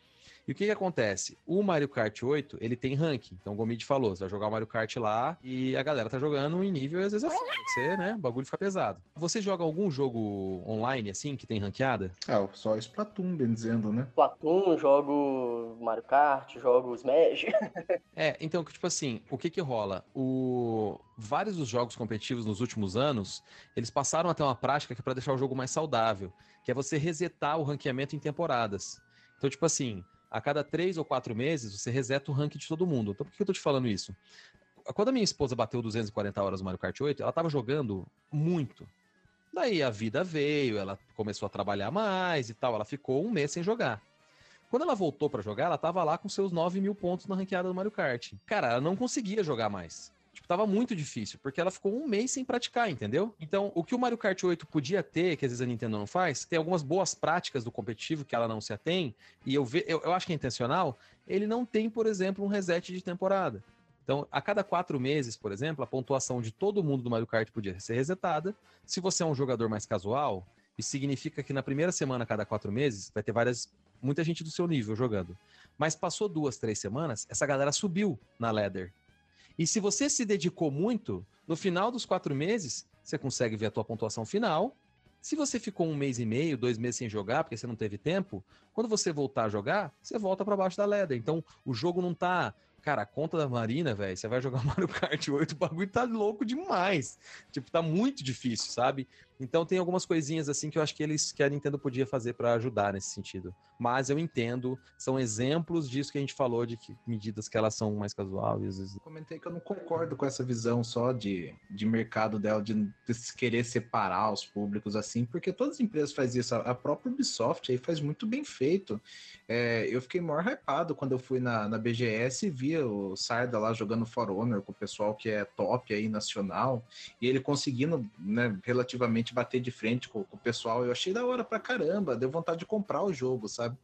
E o que que acontece? O Mario Kart 8, ele tem ranking. Então o Gomid falou, você vai jogar o Mario Kart lá e a galera tá jogando em nível e às vezes é foda, que você, né, o bagulho fica pesado. Você joga algum jogo online, assim, que tem ranqueada? Ah, só Splatoon, bem dizendo, né? Splatoon, jogo Mario Kart, jogo Smash. É, então, que, tipo assim, o que que rola? O... Vários dos jogos competitivos nos últimos anos, eles passaram a ter uma prática que é pra deixar o jogo mais saudável, que é você resetar o ranqueamento em temporadas. Então, tipo assim, a cada três ou quatro meses, você reseta o ranking de todo mundo. Então, por que eu tô te falando isso? Quando a minha esposa bateu 240 horas no Mario Kart 8, ela tava jogando muito. Daí a vida veio, ela começou a trabalhar mais e tal, ela ficou um mês sem jogar. Quando ela voltou pra jogar, ela tava lá com seus 9 mil pontos na ranqueada do Mario Kart. Cara, ela não conseguia jogar mais. Tava muito difícil, porque ela ficou um mês sem praticar, entendeu? Então, o que o Mario Kart 8 podia ter, que às vezes a Nintendo não faz, tem algumas boas práticas do competitivo que ela não se atém, e eu, ve, eu, eu acho que é intencional, ele não tem, por exemplo, um reset de temporada. Então, a cada quatro meses, por exemplo, a pontuação de todo mundo do Mario Kart podia ser resetada. Se você é um jogador mais casual, isso significa que na primeira semana, a cada quatro meses, vai ter várias muita gente do seu nível jogando. Mas passou duas, três semanas, essa galera subiu na ladder. E se você se dedicou muito, no final dos quatro meses, você consegue ver a tua pontuação final. Se você ficou um mês e meio, dois meses sem jogar, porque você não teve tempo, quando você voltar a jogar, você volta para baixo da ladder. Então, o jogo não tá Cara, a conta da Marina, velho, você vai jogar Mario Kart 8, o bagulho tá louco demais. Tipo, tá muito difícil, sabe? Então tem algumas coisinhas assim que eu acho que eles que a Nintendo podia fazer para ajudar nesse sentido. Mas eu entendo, são exemplos disso que a gente falou de que medidas que elas são mais Eu comentei que eu não concordo com essa visão só de, de mercado dela, de, querer separar os públicos assim, porque todas as empresas fazem isso. A própria Ubisoft aí faz muito bem feito. É, eu fiquei maior hypado quando eu fui na, na BGS e via o Sarda lá jogando For Honor com o pessoal que é top aí nacional, e ele conseguindo, né, relativamente bater de frente com, com o pessoal. Eu achei da hora pra caramba, deu vontade de comprar o jogo, sabe?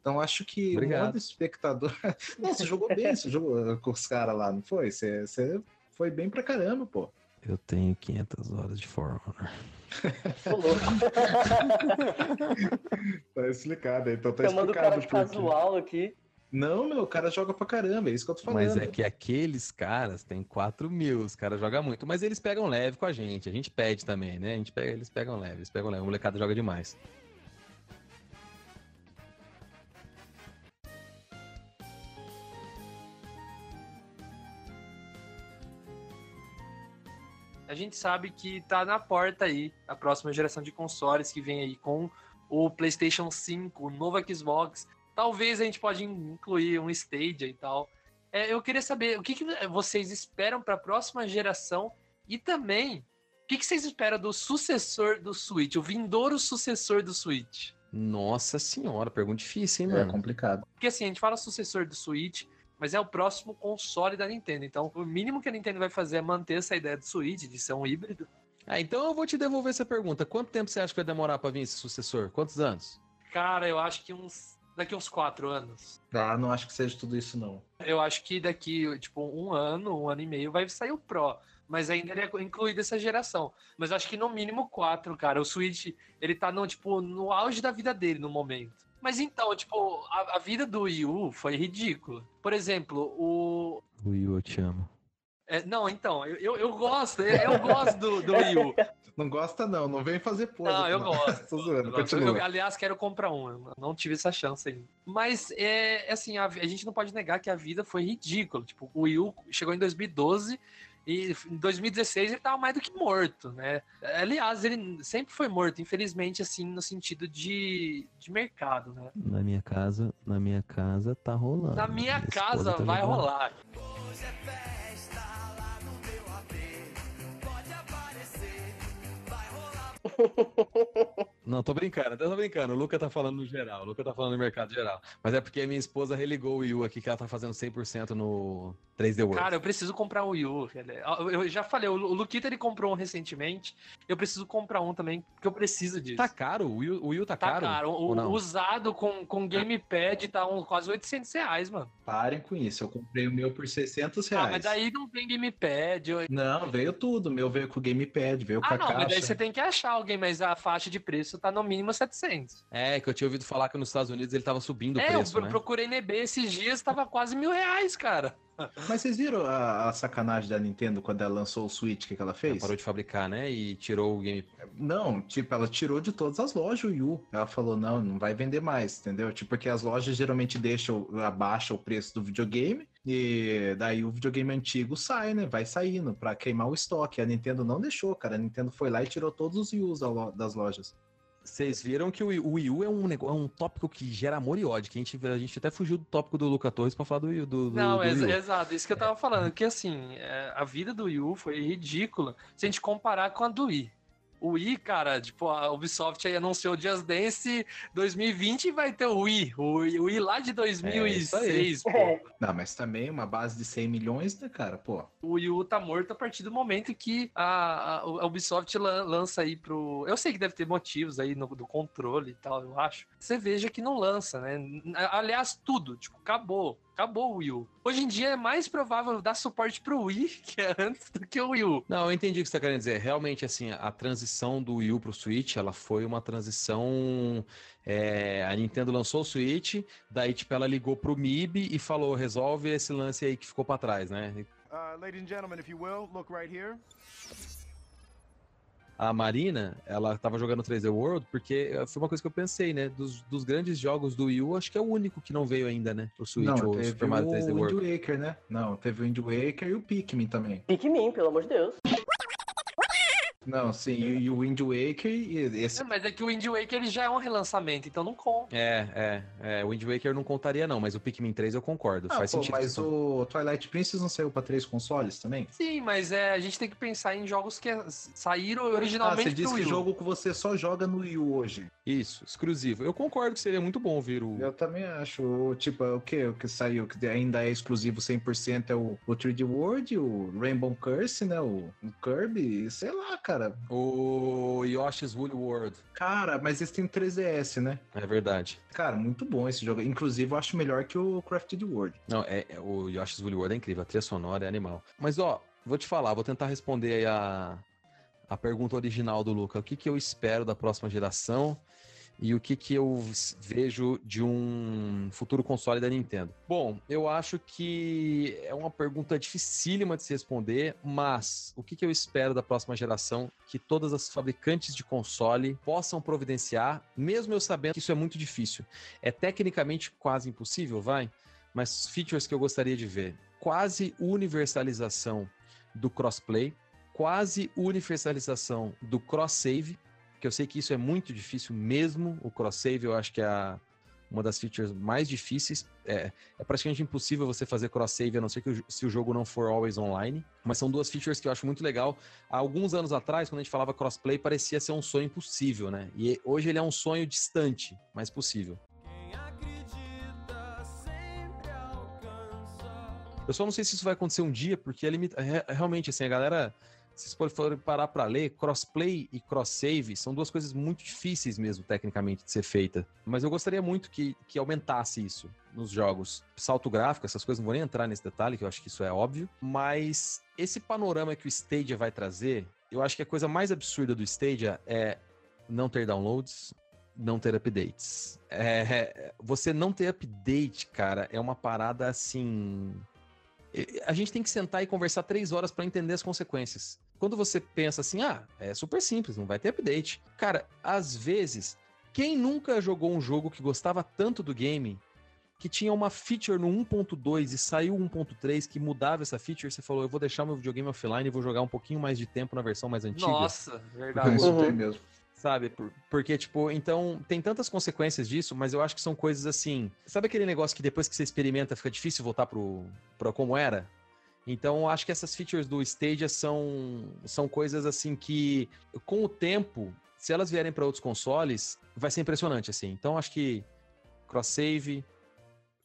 Então acho que Obrigado. o modo espectador. não, você jogou bem, você jogou com os caras lá, não foi? Você, você foi bem pra caramba, pô. Eu tenho 500 horas de For Honor. Tô louco. Tá explicado, então tá Chamando o explicado cara de por quê. casual aqui. Não, meu, o cara joga pra caramba, é isso que eu tô falando. Mas é que aqueles caras têm 4 mil, os caras jogam muito. Mas eles pegam leve com a gente. A gente pede também, né? A gente pega, eles pegam leve, eles pegam leve. O molecada joga demais. A gente sabe que tá na porta aí a próxima geração de consoles que vem aí com o PlayStation 5, o novo Xbox. Talvez a gente pode incluir um Stadia e tal. É, eu queria saber o que, que vocês esperam para a próxima geração e também o que, que vocês esperam do sucessor do Switch, o vindouro sucessor do Switch. Nossa senhora, pergunta difícil, hein, É mano? complicado. Porque assim, a gente fala sucessor do Switch, mas é o próximo console da Nintendo. Então, o mínimo que a Nintendo vai fazer é manter essa ideia do Switch, de ser um híbrido. Ah, então eu vou te devolver essa pergunta. Quanto tempo você acha que vai demorar pra vir esse sucessor? Quantos anos? Cara, eu acho que uns. Daqui uns quatro anos. Ah, não acho que seja tudo isso, não. Eu acho que daqui, tipo, um ano, um ano e meio, vai sair o Pro. Mas ainda ele é incluído essa geração. Mas acho que no mínimo quatro, cara. O Switch, ele tá no, tipo, no auge da vida dele no momento. Mas então, tipo, a, a vida do Wii U foi ridícula. Por exemplo, o. Will, eu te amo. é, não, então, eu, eu, eu gosto, eu, eu gosto do, do Wii U. Não gosta, não. Não vem fazer pose. Não, aqui, eu gosto. Tô zoando, Eu gosto. continua. Eu, aliás, quero comprar um. Eu não tive essa chance ainda. Mas, é, assim, a, a gente não pode negar que a vida foi ridícula. Tipo, o Wii U chegou em 2012 e em 2016 ele tava mais do que morto, né? Aliás, ele sempre foi morto, infelizmente, assim, no sentido de, de mercado, né? Na minha casa, na minha casa tá rolando. Na minha casa tá vai jogando. rolar. he he Não, tô brincando, tô brincando. O Luca tá falando no geral, o Luca tá falando no mercado geral. Mas é porque a minha esposa religou o Wii U aqui que ela tá fazendo 100% no 3D World. Cara, eu preciso comprar um Wii U. Eu já falei, o Lu- o Luquita ele comprou um recentemente. Eu preciso comprar um também, porque eu preciso disso. Tá caro? O Wii, U- o Wii U tá, Tá caro? caro. O, não? usado com, com gamepad tá um, quase 800 reais, mano. Parem com isso. Eu comprei o meu por 600 Ah, reais. mas daí não tem gamepad. eu- Não, veio tudo. O meu veio com o gamepad, veio com Ah, a não, caixa. mas daí você tem que achar alguém, mas a faixa de preço tá no mínimo 700. É, que eu tinha ouvido falar que nos Estados Unidos ele tava subindo o é, preço, eu né? procurei no eBay esses dias, tava quase mil reais, cara. Mas vocês viram a, a sacanagem da Nintendo quando ela lançou o Switch, o que, que ela Ela fez? parou de fabricar, né? E tirou o game. Não, tipo, ela tirou de todas as lojas o Wii U. Ela falou, não, não vai vender mais, entendeu? Tipo, porque as lojas geralmente deixam, abaixa o preço do videogame, e daí o videogame antigo sai, né? Vai saindo pra queimar o estoque. A Nintendo não deixou, cara. A Nintendo foi lá e tirou todos os Wii lo- das lojas. Vocês viram que o Wii- U é um, nego- é um tópico que gera amor e ódio. Que a gente, a gente até fugiu do tópico do Luca Torres pra falar do, Wii- do, do, Não, do Wii U. exato, isso que eu tava falando. Que assim, é, a vida do Wii U foi ridícula se a gente comparar com a do Wii. O Wii, cara, tipo, a Ubisoft aí anunciou o Just Dance 2020 e vai ter o Wii. O Wii, o Wii lá de 2006, pô. É. Não, mas também uma base de 100 milhões, né, cara? Pô, O Wii U tá morto a partir do momento que a, a- a Ubisoft lan- lança aí pro. Eu sei que deve ter motivos aí no, do controle e tal, eu acho. Você veja que não lança, né? Aliás, tudo, tipo, acabou. Acabou o Wii U. Hoje em dia é mais provável dar suporte pro Wii, que é antes, do que o Wii U. Não, eu entendi o que você tá querendo dizer. Realmente, assim, a transição do Wii U pro Switch, ela foi uma transição. é, a Nintendo lançou o Switch, daí, tipo, ela ligou pro MIB e falou: resolve esse lance aí que ficou pra trás, né? Uh, ladies and gentlemen, if you will, look right here. A Marina, ela tava jogando 3D World porque eh, foi uma coisa que eu pensei, né? Dos, dos grandes jogos do Wii U, acho que é o único que não veio ainda, né? Pro Switch, não, ou teve Super Mario 3D o Wind World. Waker, né? Não, teve o Wind Waker e o Pikmin também. Pikmin, pelo amor de Deus. Não, sim, e, e o Wind Waker e esse... É, mas é que o Wind Waker ele já é um relançamento, então não conta. É, é, é. O Wind Waker eu não contaria, não, mas o Pikmin 3 eu concordo. Ah, faz pô, sentido. mas o Twilight Princess não saiu pra três consoles também? Sim, mas é, a gente tem que pensar em jogos que saíram Ah, originalmente você disse que jogo que você só joga no Wii U hoje. Isso, exclusivo. Eu concordo que seria muito bom vir o. Eu também acho. O, Tipo, o que, o que saiu, que ainda é exclusivo 100% é o, o 3D World, o Rainbow Curse, né? O, o Kirby, sei lá, cara. O Yoshi's Woolly World. Cara, mas esse tem 3DS, né? É verdade. Cara, muito bom esse jogo. Inclusive, eu acho melhor que o Crafted World. Não, é, é- o Yoshi's Woolly World é incrível. A trilha sonora é animal. Mas, ó, vou te falar, vou tentar responder aí a, a pergunta original do Luca. O que, que eu espero da próxima geração e o que, que eu vejo de um futuro console da Nintendo? Bom, eu acho que é uma pergunta dificílima de se responder, mas o que, que eu espero da próxima geração que todas as fabricantes de console possam providenciar, mesmo eu sabendo que isso é muito difícil. É tecnicamente quase impossível, vai? Mas features que eu gostaria de ver: quase universalização do crossplay, quase universalização do cross-save, que eu sei que isso é muito difícil mesmo. O cross-save eu acho que é a- uma das features mais difíceis. É, é praticamente impossível você fazer cross-save, a não ser que o, se o jogo não for always online. Mas são duas features que eu acho muito legal. Há alguns anos atrás, quando a gente falava crossplay, parecia ser um sonho impossível, né? E hoje ele é um sonho distante, mas possível. Eu só não sei se isso vai acontecer um dia, porque é limita... re- realmente, assim, a galera, se vocês forem parar pra ler, crossplay e cross-save são duas coisas muito difíceis mesmo, tecnicamente, de ser feita. Mas eu gostaria muito que, que aumentasse isso nos jogos. Salto gráfico, essas coisas, não vou nem entrar nesse detalhe, que eu acho que isso é óbvio. Mas esse panorama que o Stadia vai trazer, eu acho que a coisa mais absurda do Stadia é não ter downloads, não ter updates. É, você não ter update, cara, é uma parada assim. A gente tem que sentar e conversar três horas para entender as consequências. Quando você pensa assim, ah, é super simples, não vai ter update. Cara, às vezes, quem nunca jogou um jogo que gostava tanto do game, que tinha uma feature no 1.2 e saiu 1.3 que mudava essa feature, você falou, eu vou deixar meu videogame offline e vou jogar um pouquinho mais de tempo na versão mais antiga Nossa, verdade. Isso Uhum. tem mesmo. sabe? Por- porque, tipo, então, tem tantas consequências disso, mas eu acho que são coisas assim. Sabe aquele negócio que depois que você experimenta fica difícil voltar pro, pro como era? Então, acho que essas features do Stadia são, são coisas assim que, com o tempo, se elas vierem para outros consoles, vai ser impressionante, assim. Então, acho que cross-save,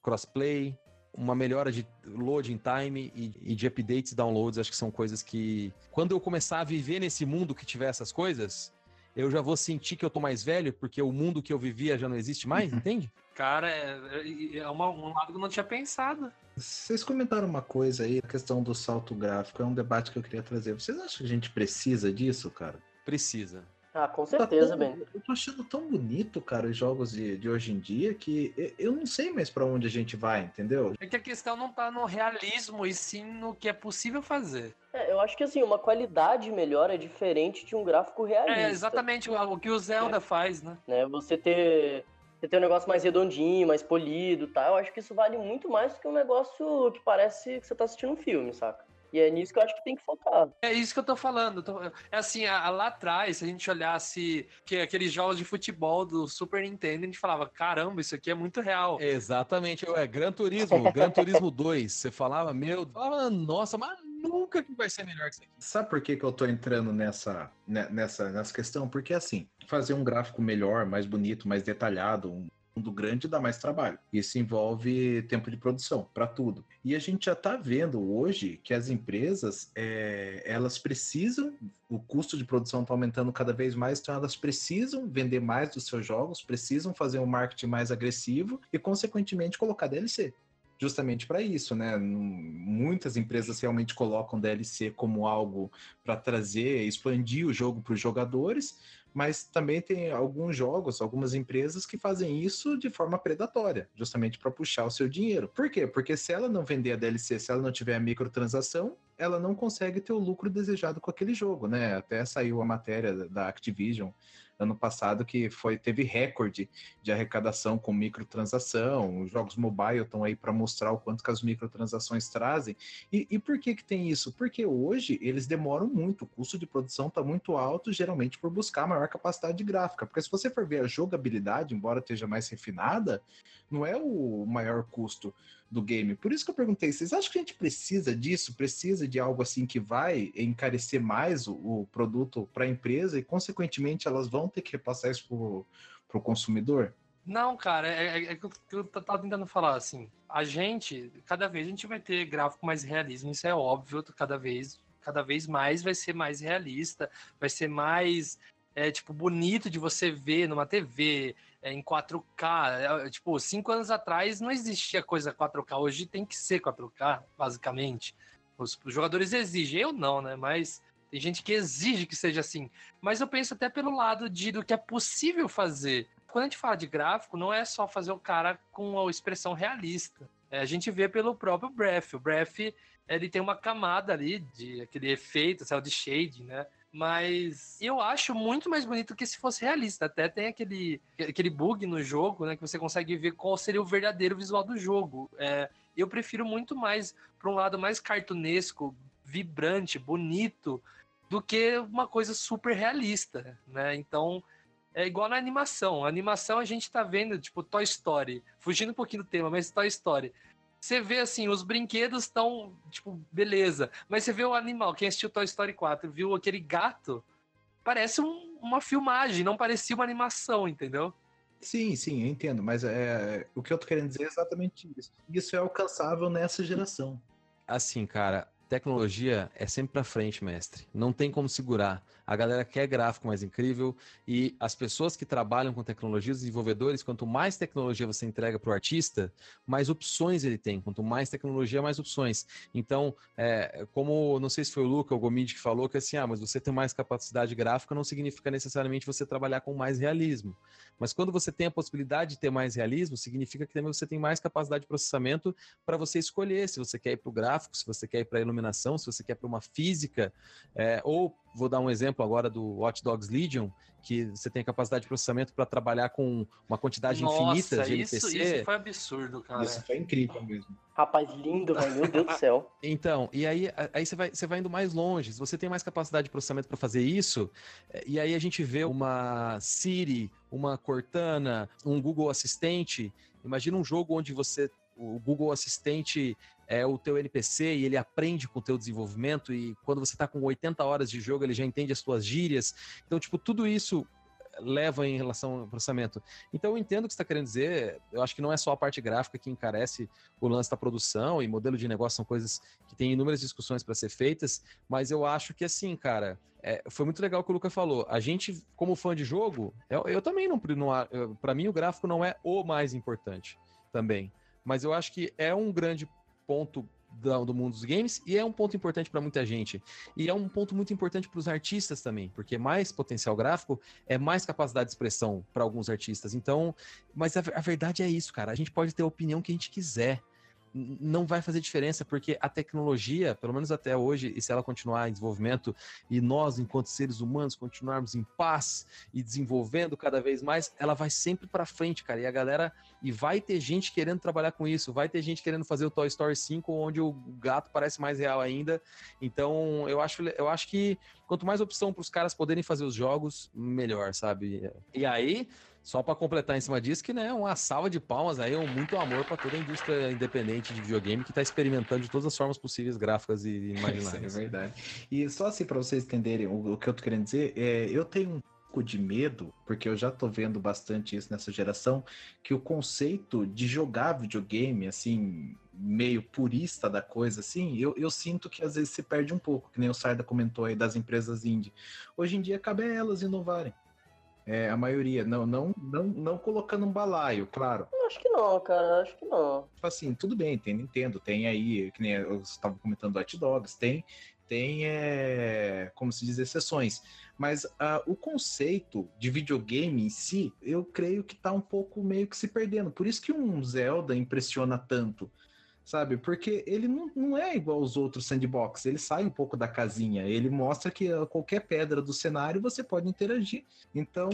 crossplay, uma melhora de loading time e, e de updates e downloads, acho que são coisas que, quando eu começar a viver nesse mundo que tiver essas coisas, eu já vou sentir que eu tô mais velho, porque o mundo que eu vivia já não existe mais, entende? Cara, é, é uma- um lado que eu não tinha pensado. Vocês comentaram uma coisa aí, a questão do salto gráfico. É um debate que eu queria trazer. Vocês acham que a gente precisa disso, cara? Precisa. Ah, com Tá certeza, tão- Ben. Eu tô achando tão bonito, cara, os jogos de, de hoje em dia que eu- não sei mais pra onde a gente vai, entendeu? É que a questão não tá no realismo, e sim no que é possível fazer. É, eu acho que assim, uma qualidade melhor é diferente de um gráfico realista. É exatamente o, que o Zelda faz, né? né? Você ter, você ter um negócio mais redondinho, mais polido, tá? Eu acho que isso vale muito mais do que um negócio que parece que você tá assistindo um filme, saca? E é nisso que eu acho que tem que focar. É isso que eu tô falando. tô- É assim, a- a- lá atrás, se a gente olhasse que aqueles jogos de futebol do Super Nintendo, a gente falava, caramba, isso aqui é muito real. Exatamente, é Gran Turismo, Gran Turismo 2. Você falava, meu, falava, nossa, mas nunca que vai ser melhor que isso aqui. Sabe por que, que eu tô entrando nessa, ne- nessa, nessa questão? Porque assim, fazer um gráfico melhor, mais bonito, mais detalhado, um mundo grande dá mais trabalho. Isso envolve tempo de produção para tudo. E a gente já está vendo hoje que as empresas é, elas precisam, o custo de produção está aumentando cada vez mais, então elas precisam vender mais dos seus jogos, precisam fazer um marketing mais agressivo e, consequentemente, colocar DLC justamente para isso, né? Muitas empresas realmente colocam DLC como algo para trazer, expandir o jogo para os jogadores, mas também tem alguns jogos, algumas empresas que fazem isso de forma predatória, justamente para puxar o seu dinheiro. Por quê? Porque se ela não vender a DLC, se ela não tiver a microtransação, ela não consegue ter o lucro desejado com aquele jogo, né? Até saiu a matéria da Activision ano passado que foi teve recorde de arrecadação com microtransação. Os jogos mobile estão aí para mostrar o quanto que as microtransações trazem. E, e por que que tem isso? Porque hoje eles demoram muito, o custo de produção está muito alto, geralmente por buscar maior capacidade gráfica. Porque se você for ver a jogabilidade, embora esteja mais refinada, não é o maior custo do game. Por isso que eu perguntei, vocês acham que a gente precisa disso? Precisa de algo assim que vai encarecer mais o, o produto para a empresa e, consequentemente, elas vão ter que repassar isso para o consumidor? Não, cara, é, é, é que eu- tava tentando falar, assim, a gente, cada vez a gente vai ter gráfico mais realismo, isso é óbvio, cada vez, cada vez mais vai ser mais realista, vai ser mais, é, tipo, bonito de você ver numa TV, é, em 4K, é, tipo, cinco anos atrás não existia coisa 4K, hoje tem que ser 4K, basicamente. Os, os jogadores exigem, eu não, né, mas tem gente que exige que seja assim. Mas eu penso até pelo lado de do que é possível fazer. Quando a gente fala de gráfico, não é só fazer o cara com a expressão realista. É, a gente vê pelo próprio Breath. O Breath, ele tem uma camada ali de aquele efeito, céu de shade, né? Mas eu acho muito mais bonito que se fosse realista. Até tem aquele, aquele bug no jogo, né? Que você consegue ver qual seria o verdadeiro visual do jogo. É, eu prefiro muito mais para um lado mais cartunesco, vibrante, bonito, do que uma coisa super realista, né? Então, é igual na animação. A animação a gente tá vendo, tipo, Toy Story. Fugindo um pouquinho do tema, mas Toy Story. Você vê assim, os brinquedos estão, tipo, beleza. Mas você vê o animal, quem assistiu Toy Story 4, viu aquele gato, parece um- uma filmagem, não parecia uma animação, entendeu? Sim, sim, eu entendo, mas é, o que eu tô querendo dizer é exatamente isso. Isso é alcançável nessa geração. Assim, cara, tecnologia é sempre pra frente, mestre. Não tem como segurar. A galera quer gráfico mais incrível e as pessoas que trabalham com tecnologia, desenvolvedores, quanto mais tecnologia você entrega pro artista, mais opções ele tem. Quanto mais tecnologia, mais opções. Então, é, como não sei se foi o Luca ou o Gomid que falou que assim, ah, mas você ter mais capacidade gráfica não significa necessariamente você trabalhar com mais realismo. Mas quando você tem a possibilidade de ter mais realismo, significa que também você tem mais capacidade de processamento para você escolher se você quer ir para o gráfico, se você quer ir para a iluminação, se você quer para uma física, é, ou vou dar um exemplo agora do Watch Dogs Legion, que você tem capacidade de processamento para trabalhar com uma quantidade infinita de isso, NPC. isso foi absurdo, cara. Isso foi incrível mesmo. Rapaz, lindo. Meu Deus do céu. Então, e aí, a- aí você, vai, você vai indo mais longe. Se você tem mais capacidade de processamento para fazer isso, eh, e aí a gente vê uma Siri, uma Cortana, um Google Assistente. Imagina um jogo onde você. O Google Assistente é o teu NPC e ele aprende com o teu desenvolvimento, e quando você está com 80 horas de jogo, ele já entende as tuas gírias. Então, tipo, tudo isso leva em relação ao processamento. Então eu entendo o que você está querendo dizer. Eu acho que não é só a parte gráfica que encarece o lance da produção e modelo de negócio são coisas que tem inúmeras discussões para ser feitas, mas eu acho que assim, cara, é, foi muito legal o que o Luca falou. A gente, como fã de jogo, eu, eu também não, não para mim o gráfico não é o mais importante também, mas eu acho que é um grande ponto do mundo dos games e é um ponto importante para muita gente. E é um ponto muito importante para os artistas também, porque mais potencial gráfico é mais capacidade de expressão para alguns artistas. Então, mas a, a verdade é isso, cara. A gente pode ter a opinião que a gente quiser. Não vai fazer diferença, porque a tecnologia, pelo menos até hoje, e se ela continuar em desenvolvimento, e nós, enquanto seres humanos, continuarmos em paz e desenvolvendo cada vez mais, ela vai sempre para frente, cara. E a galera. E vai ter gente querendo trabalhar com isso, vai ter gente querendo fazer o Toy Story 5, onde o gato parece mais real ainda. Então, eu acho, eu acho que quanto mais opção para os caras poderem fazer os jogos, melhor, sabe? E aí, só para completar em cima disso, que né, uma salva de palmas aí, um muito amor para toda a indústria independente de videogame que está experimentando de todas as formas possíveis, gráficas e Isso é imaginárias. verdade. E só assim para vocês entenderem o, o que eu tô querendo dizer, é, eu tenho um pouco de medo, porque eu já tô vendo bastante isso nessa geração, que o conceito de jogar videogame, assim, meio purista da coisa, assim, eu, eu sinto que às vezes se perde um pouco, que nem o Sarda comentou aí das empresas indie. Hoje em dia cabe a elas inovarem. É, a maioria, não, não, não, não colocando um balaio, claro. Eu acho que não, cara. Acho que não. Tipo assim, tudo bem, tem Nintendo, tem aí, que nem eu estava comentando Hot Dogs, tem, tem é, como se diz, exceções. Mas ah, o conceito de videogame em si, eu creio que tá um pouco meio que se perdendo. Por isso que um Zelda impressiona tanto, sabe? Porque ele não, não é igual aos outros sandbox, ele sai um pouco da casinha, ele mostra que a qualquer pedra do cenário você pode interagir. Então,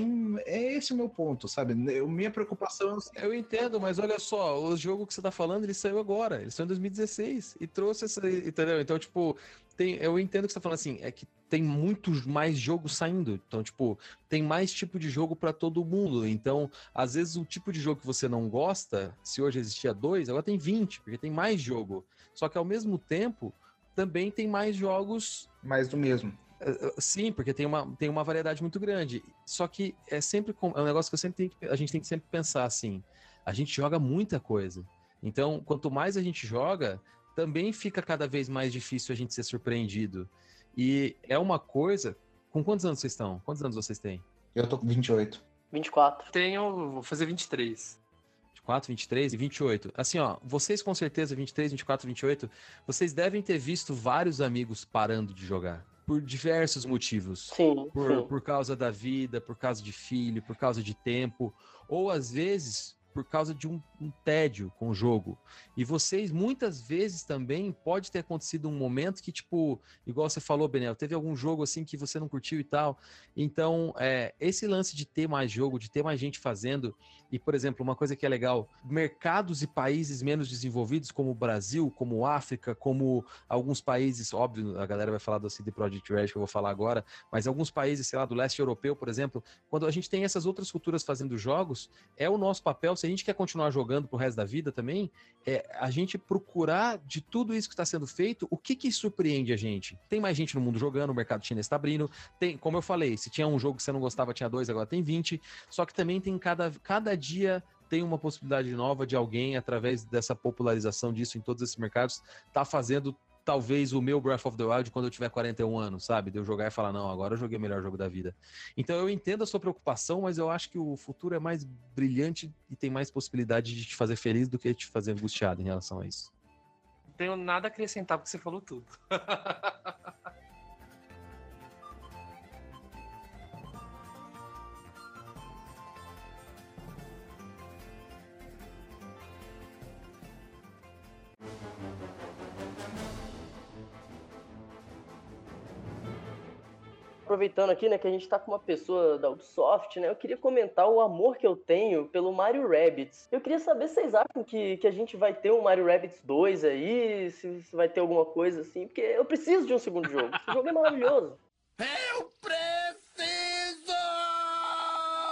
é esse o meu ponto, sabe? Eu- minha preocupação é Eu entendo, mas olha só, o jogo que você tá falando, ele saiu agora, ele saiu em 2016 e trouxe essa, entendeu? Então, tipo, tem, eu entendo o que você tá falando assim, é que tem muitos mais jogos saindo. Então, tipo, tem mais tipo de jogo pra todo mundo. Então, às vezes o tipo de jogo que você não gosta, se hoje existia dois, agora tem 20, porque tem mais jogo. Só que ao mesmo tempo, também tem mais jogos mais do mesmo. Uh, Sim, porque tem uma, tem uma variedade muito grande. Só que é sempre é um negócio que eu sempre que, a gente tem que sempre pensar assim. A gente joga muita coisa. Então, quanto mais a gente joga, também fica cada vez mais difícil a gente ser surpreendido. E é uma coisa. Com quantos anos vocês estão? Quantos anos vocês têm? Eu tô com 28. 24. Tenho, vou fazer 23. 24, 23 e 28. Assim, ó, vocês com certeza, 23, 24, 28, vocês devem ter visto vários amigos parando de jogar. Por diversos motivos. Sim, por, sim. por causa da vida, por causa de filho, por causa de tempo, ou às vezes por causa de um, um tédio com o jogo. E vocês, muitas vezes também, pode ter acontecido um momento que, tipo, igual você falou, Benel, teve algum jogo assim que você não curtiu e tal. Então, é, esse lance de ter mais jogo, de ter mais gente fazendo, e, por exemplo, uma coisa que é legal, mercados e países menos desenvolvidos, como o Brasil, como África, como alguns países, óbvio, a galera vai falar do CD Projekt Red que eu vou falar agora, mas alguns países, sei lá, do leste europeu, por exemplo, quando a gente tem essas outras culturas fazendo jogos, é o nosso papel, se a gente quer continuar jogando pro resto da vida também, é a gente procurar de tudo isso que está sendo feito, o que que surpreende a gente? Tem mais gente no mundo jogando, o mercado chinês está abrindo, tem, como eu falei, se tinha um jogo que você não gostava, tinha dois, agora tem 20, só que também tem cada, cada dia tem uma possibilidade nova de alguém, através dessa popularização disso em todos esses mercados, tá fazendo talvez o meu Breath of the Wild quando eu tiver 41 anos, sabe? De eu jogar e falar, não, agora eu joguei o melhor jogo da vida. Então eu entendo a sua preocupação, mas eu acho que o futuro é mais brilhante e tem mais possibilidade de te fazer feliz do que te fazer angustiado em relação a isso. Não tenho nada a acrescentar porque você falou tudo. Aproveitando aqui, né, que a gente tá com uma pessoa da Ubisoft, né, eu queria comentar o amor que eu tenho pelo Mario Rabbids. Eu queria saber se vocês acham que, que a gente vai ter um Mario Rabbids 2 aí, se, se vai ter alguma coisa assim, porque eu preciso de um segundo jogo. Esse jogo é maravilhoso.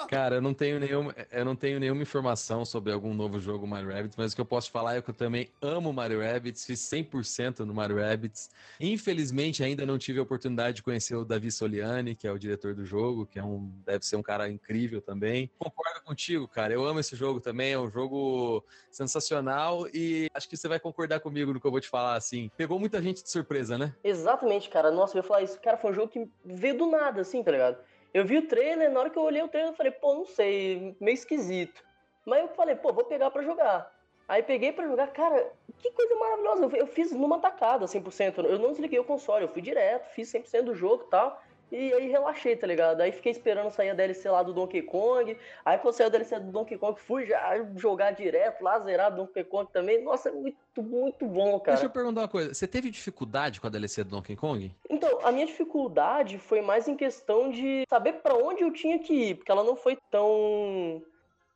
Cara, eu não tenho nenhuma, eu não tenho nenhuma informação sobre algum novo jogo Mario Rabbids, mas o que eu posso falar é que eu também amo Mario Rabbids, fiz 100% no Mario Rabbids. Infelizmente ainda não tive a oportunidade de conhecer o Davi Soliani, que é o diretor do jogo, que é um deve ser um cara incrível também. Concordo contigo, cara. Eu amo esse jogo também, é um jogo sensacional e acho que você vai concordar comigo no que eu vou te falar assim. Pegou muita gente de surpresa, né? Exatamente, cara. Nossa, eu ia falar isso. Cara, foi um jogo que veio do nada, assim, tá ligado? Eu vi o trailer, na hora que eu olhei o trailer, eu falei, pô, não sei, meio esquisito. Mas eu falei, pô, vou pegar pra jogar. Aí peguei pra jogar, cara, que coisa maravilhosa. Eu- Eu fiz numa tacada 100%. Eu não desliguei o console, eu fui direto, fiz 100% do jogo e tal. E aí relaxei, tá ligado? Aí fiquei esperando sair a DLC lá do Donkey Kong. Aí quando saiu a DLC do Donkey Kong, fui já jogar direto lá, zerar do Donkey Kong também. Nossa, é muito, muito bom, cara. Deixa eu perguntar uma coisa. Você teve dificuldade com a DLC do Donkey Kong? Então, a minha dificuldade foi mais em questão de saber pra onde eu tinha que ir, porque ela não foi tão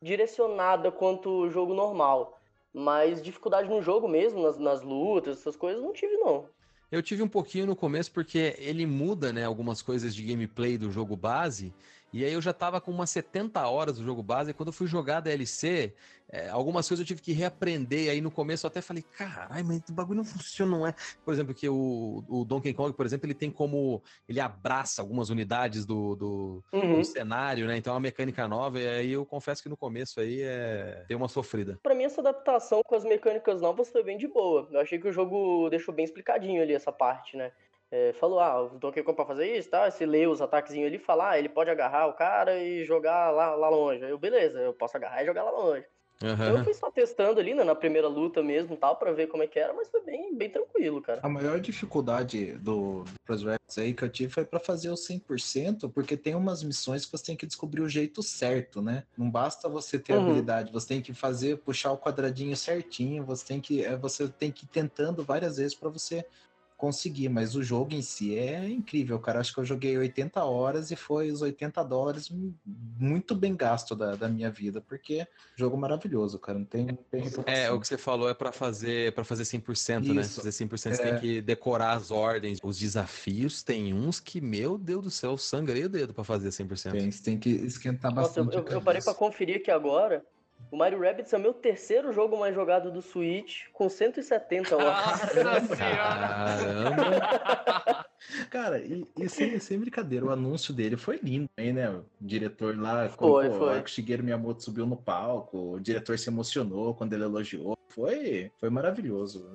direcionada quanto o jogo normal. Mas dificuldade no jogo mesmo, nas, nas lutas, essas coisas, não tive, não. Eu tive um pouquinho no começo porque ele muda, né, algumas coisas de gameplay do jogo base. E aí eu já tava com umas 70 horas do jogo base. E quando eu fui jogar a DLC, é, algumas coisas eu tive que reaprender. E aí no começo eu até falei, caralho, mas o bagulho não funciona, não é? Por exemplo, que o, o Donkey Kong, por exemplo, ele tem como. Ele abraça algumas unidades do, do, Uhum. do cenário, né? Então é uma mecânica nova. E aí eu confesso que no começo aí é. Deu uma sofrida. Pra mim, essa adaptação com as mecânicas novas foi bem de boa. Eu achei que o jogo deixou bem explicadinho ali essa parte, né? É, falou, ah, o Donkey Kong pra fazer isso, tá? Você lê os ataquezinhos ali e fala, ah, ele pode agarrar o cara e jogar lá, lá longe. Aí eu, beleza, eu posso agarrar e jogar lá longe. Então eu fui só testando ali, né, na primeira luta mesmo, tal, pra ver como é que era, mas foi bem, bem tranquilo, cara. A maior dificuldade do Prospects aí que eu tive foi pra fazer o 100%, porque tem umas missões que você tem que descobrir o jeito certo, né? Não basta você ter Uhum. habilidade, você tem que fazer, puxar o quadradinho certinho, você tem que, é, você tem que ir tentando várias vezes pra você conseguir, mas o jogo em si é incrível, cara. Acho que eu joguei 80 horas e foi os 80 dólares muito bem gasto da, da minha vida, porque jogo maravilhoso, cara. Não tem, não tem É, reputação. o que você falou é pra fazer para fazer 100%, né? Isso. Fazer 100% você É. tem que decorar as ordens. Os desafios tem uns que, meu Deus do céu, sangrei o dedo pra fazer 100%. Tem, você tem que esquentar Nossa, eu, bastante. eu, parei pra cabeça. conferir aqui agora. O Mario Rabbids é o meu terceiro jogo mais jogado do Switch, com 170 horas. Nossa senhora. Caramba! Cara, e, e sem, sem brincadeira, o anúncio dele foi lindo, hein, né? O diretor lá, Foi, quando foi. a hora que o Shigeru Miyamoto subiu no palco, o diretor se emocionou quando ele elogiou. Foi, foi maravilhoso.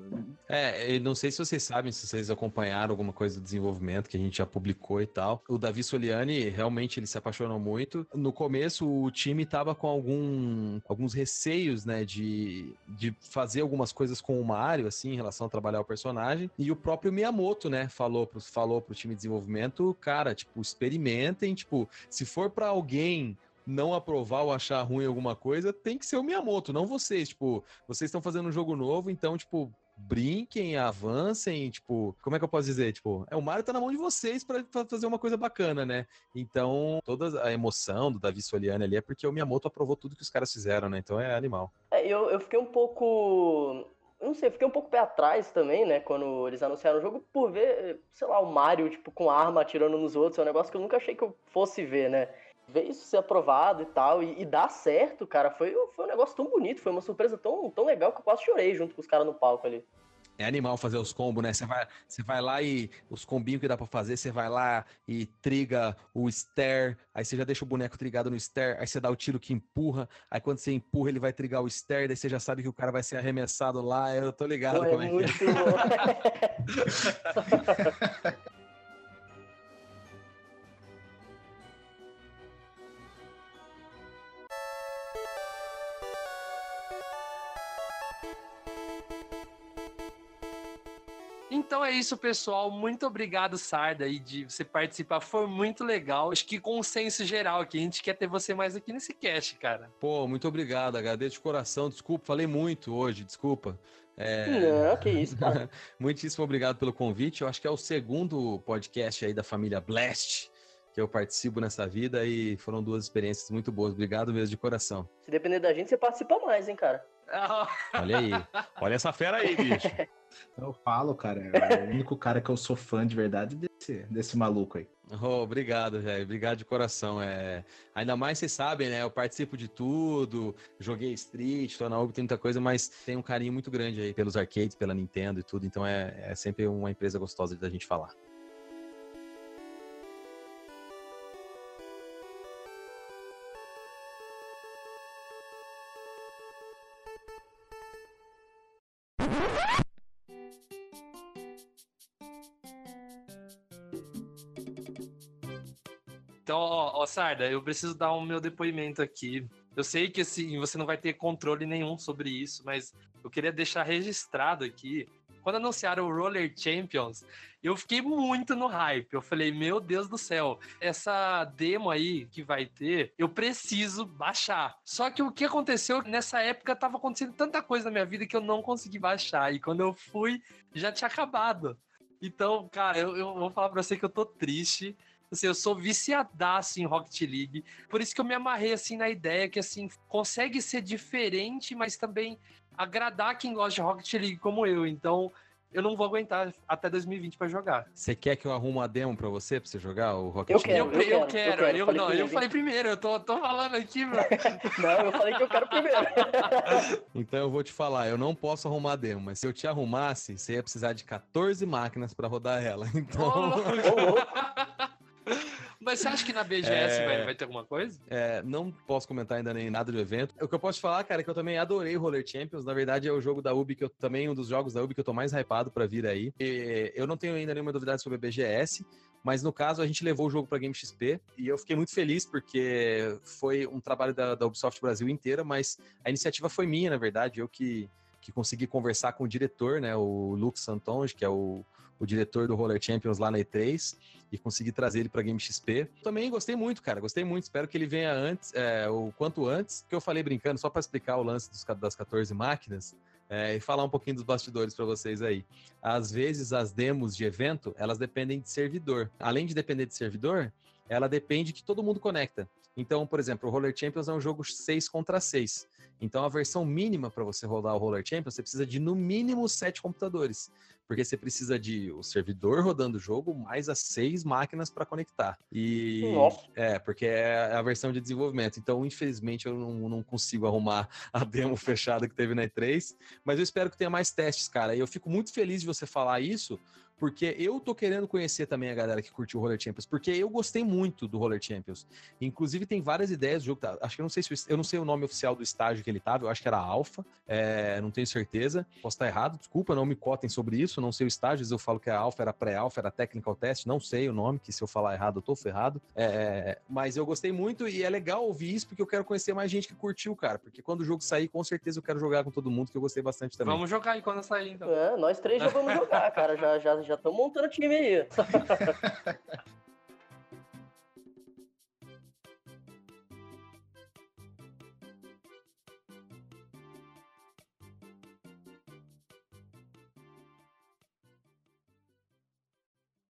É, eu não sei se vocês sabem, se vocês acompanharam alguma coisa do desenvolvimento que a gente já publicou e tal. O Davi Soliani, realmente, ele se apaixonou muito. No começo, o time tava com algum, alguns receios, né, de, de fazer algumas coisas com o Mario, assim, em relação a trabalhar o personagem. E o próprio Miyamoto, né, falou pro, falou pro time de desenvolvimento, cara, tipo, experimentem, tipo, se for pra alguém não aprovar ou achar ruim alguma coisa, tem que ser o Miyamoto, não vocês. Tipo, vocês estão fazendo um jogo novo, então, tipo, brinquem, avancem, tipo, como é que eu posso dizer? Tipo, é o Mario tá na mão de vocês pra fazer uma coisa bacana, né? Então, toda a emoção do Davi Soliani ali é porque o Miyamoto aprovou tudo que os caras fizeram, né? Então é animal. É, eu, eu fiquei um pouco. Não sei, fiquei um pouco pé atrás também, né? Quando eles anunciaram o jogo, por ver, sei lá, o Mario, tipo, com arma atirando nos outros. É um negócio que eu nunca achei que eu fosse ver, né? Ver isso ser aprovado e tal, e, e dar certo, cara, foi, foi um negócio tão bonito, foi uma surpresa tão, tão legal que eu quase chorei junto com os caras no palco ali. É animal fazer os combos, né? Você vai, você vai lá e os combinhos que dá pra fazer, você vai lá e triga o stair, aí você já deixa o boneco trigado no stair, aí você dá o tiro que empurra, aí quando você empurra ele vai trigar o stair, daí você já sabe que o cara vai ser arremessado lá, eu tô ligado Pô, como é é que é. Então é isso, pessoal. Muito obrigado, Sarda, aí, de você participar. Foi muito legal. Acho que consenso geral aqui. A gente quer ter você mais aqui nesse cast, cara. Pô, muito obrigado, agradeço de coração, desculpa, falei muito hoje, desculpa. É, Não, que isso, cara. Muitíssimo obrigado pelo convite. Eu acho que é o segundo podcast aí da família Blast que eu participo nessa vida e foram duas experiências muito boas. Obrigado mesmo de coração. Se depender da gente, você participa mais, hein, cara. Olha aí. Olha essa fera aí, bicho. Eu falo, cara, é o único cara que eu sou fã de verdade desse, desse maluco aí. Oh, obrigado, velho. Obrigado de coração. É... Ainda mais vocês sabem, né? Eu participo de tudo, joguei Street, tô na UB, tem muita coisa, mas tem um carinho muito grande aí pelos arcades, pela Nintendo e tudo. Então é, é sempre uma empresa gostosa da gente falar. Sarda, eu preciso dar o meu depoimento aqui. Eu sei que assim, você não vai ter controle nenhum sobre isso, mas eu queria deixar registrado aqui. Quando anunciaram o Roller Champions, eu fiquei muito no hype. Eu falei, meu Deus do céu, essa demo aí que vai ter, eu preciso baixar. Só que o que aconteceu nessa época tava acontecendo tanta coisa na minha vida que eu não consegui baixar. E quando eu fui, já tinha acabado. Então, cara, eu, eu vou falar pra você que eu tô triste. Assim, eu sou viciadaço em Rocket League. Por isso que eu me amarrei assim na ideia que assim consegue ser diferente, mas também agradar quem gosta de Rocket League como eu. Então, eu não vou aguentar até 2020 pra jogar. Você quer que eu arrume uma demo pra você, pra você jogar o Rocket Eu quero, League? Eu, eu eu quero, quero, eu quero. eu, Falei não, eu primeiro. falei primeiro, eu tô, tô falando aqui, meu. Não, eu falei que eu quero primeiro. Então eu vou te falar, eu não posso arrumar a demo, mas se eu te arrumasse, você ia precisar de 14 máquinas pra rodar ela. Então, louco. Mas você acha que na BGS É. vai, vai ter alguma coisa? é, não posso comentar ainda nem nada do evento. O que eu posso te falar, cara, é que eu também adorei o Roller Champions. Na verdade, é o jogo da Ubi que eu também um dos jogos da Ubi que eu tô mais hypado pra vir aí. E eu não tenho ainda nenhuma novidade sobre a BGS. Mas no caso, a gente levou o jogo para Game XP e eu fiquei muito feliz porque foi um trabalho da, da Ubisoft Brasil inteira, mas a iniciativa foi minha, na verdade. Eu que, que consegui conversar com o diretor, né, o Luke Santonge, que é o, o diretor do Roller Champions lá na E3, e consegui trazer ele para Game XP. Também gostei muito, cara, gostei muito. Espero que ele venha antes, é, o quanto antes, que eu falei brincando, só para explicar o lance dos, das 14 máquinas. é, e falar um pouquinho dos bastidores para vocês aí. Às vezes, as demos de evento, elas dependem de servidor. Além de depender de servidor, ela depende que todo mundo conecta. Então, por exemplo, o Roller Champions é um jogo 6 contra 6. Então, a versão mínima para você rodar o Roller Champions, você precisa de no mínimo 7 computadores. Porque você precisa de o servidor rodando o jogo, mais as seis máquinas para conectar. E Nossa. é, porque é a versão de desenvolvimento. Então, infelizmente, eu não, não consigo arrumar a demo fechada que teve na E3. Mas eu espero que tenha mais testes, cara. E eu fico muito feliz de você falar isso, porque eu tô querendo conhecer também a galera que curtiu o Roller Champions, porque eu gostei muito do Roller Champions. Inclusive, tem várias ideias do jogo. tá? Acho que eu não sei se o- eu não sei o nome oficial do estágio que ele tava, eu acho que era Alpha, é, não tenho certeza. Posso estar errado, desculpa, não me cotem sobre isso, não sei o estágio, às vezes eu falo que a Alpha era pré-Alpha, era Technical Test, não sei o nome, que se eu falar errado eu tô ferrado. É, mas eu gostei muito e é legal ouvir isso porque eu quero conhecer mais gente que curtiu, cara. Porque quando o jogo sair, com certeza eu quero jogar com todo mundo, que eu gostei bastante também. Vamos jogar aí quando sair, então. É, nós três já vamos jogar, cara. Já já já estamos montando time aí.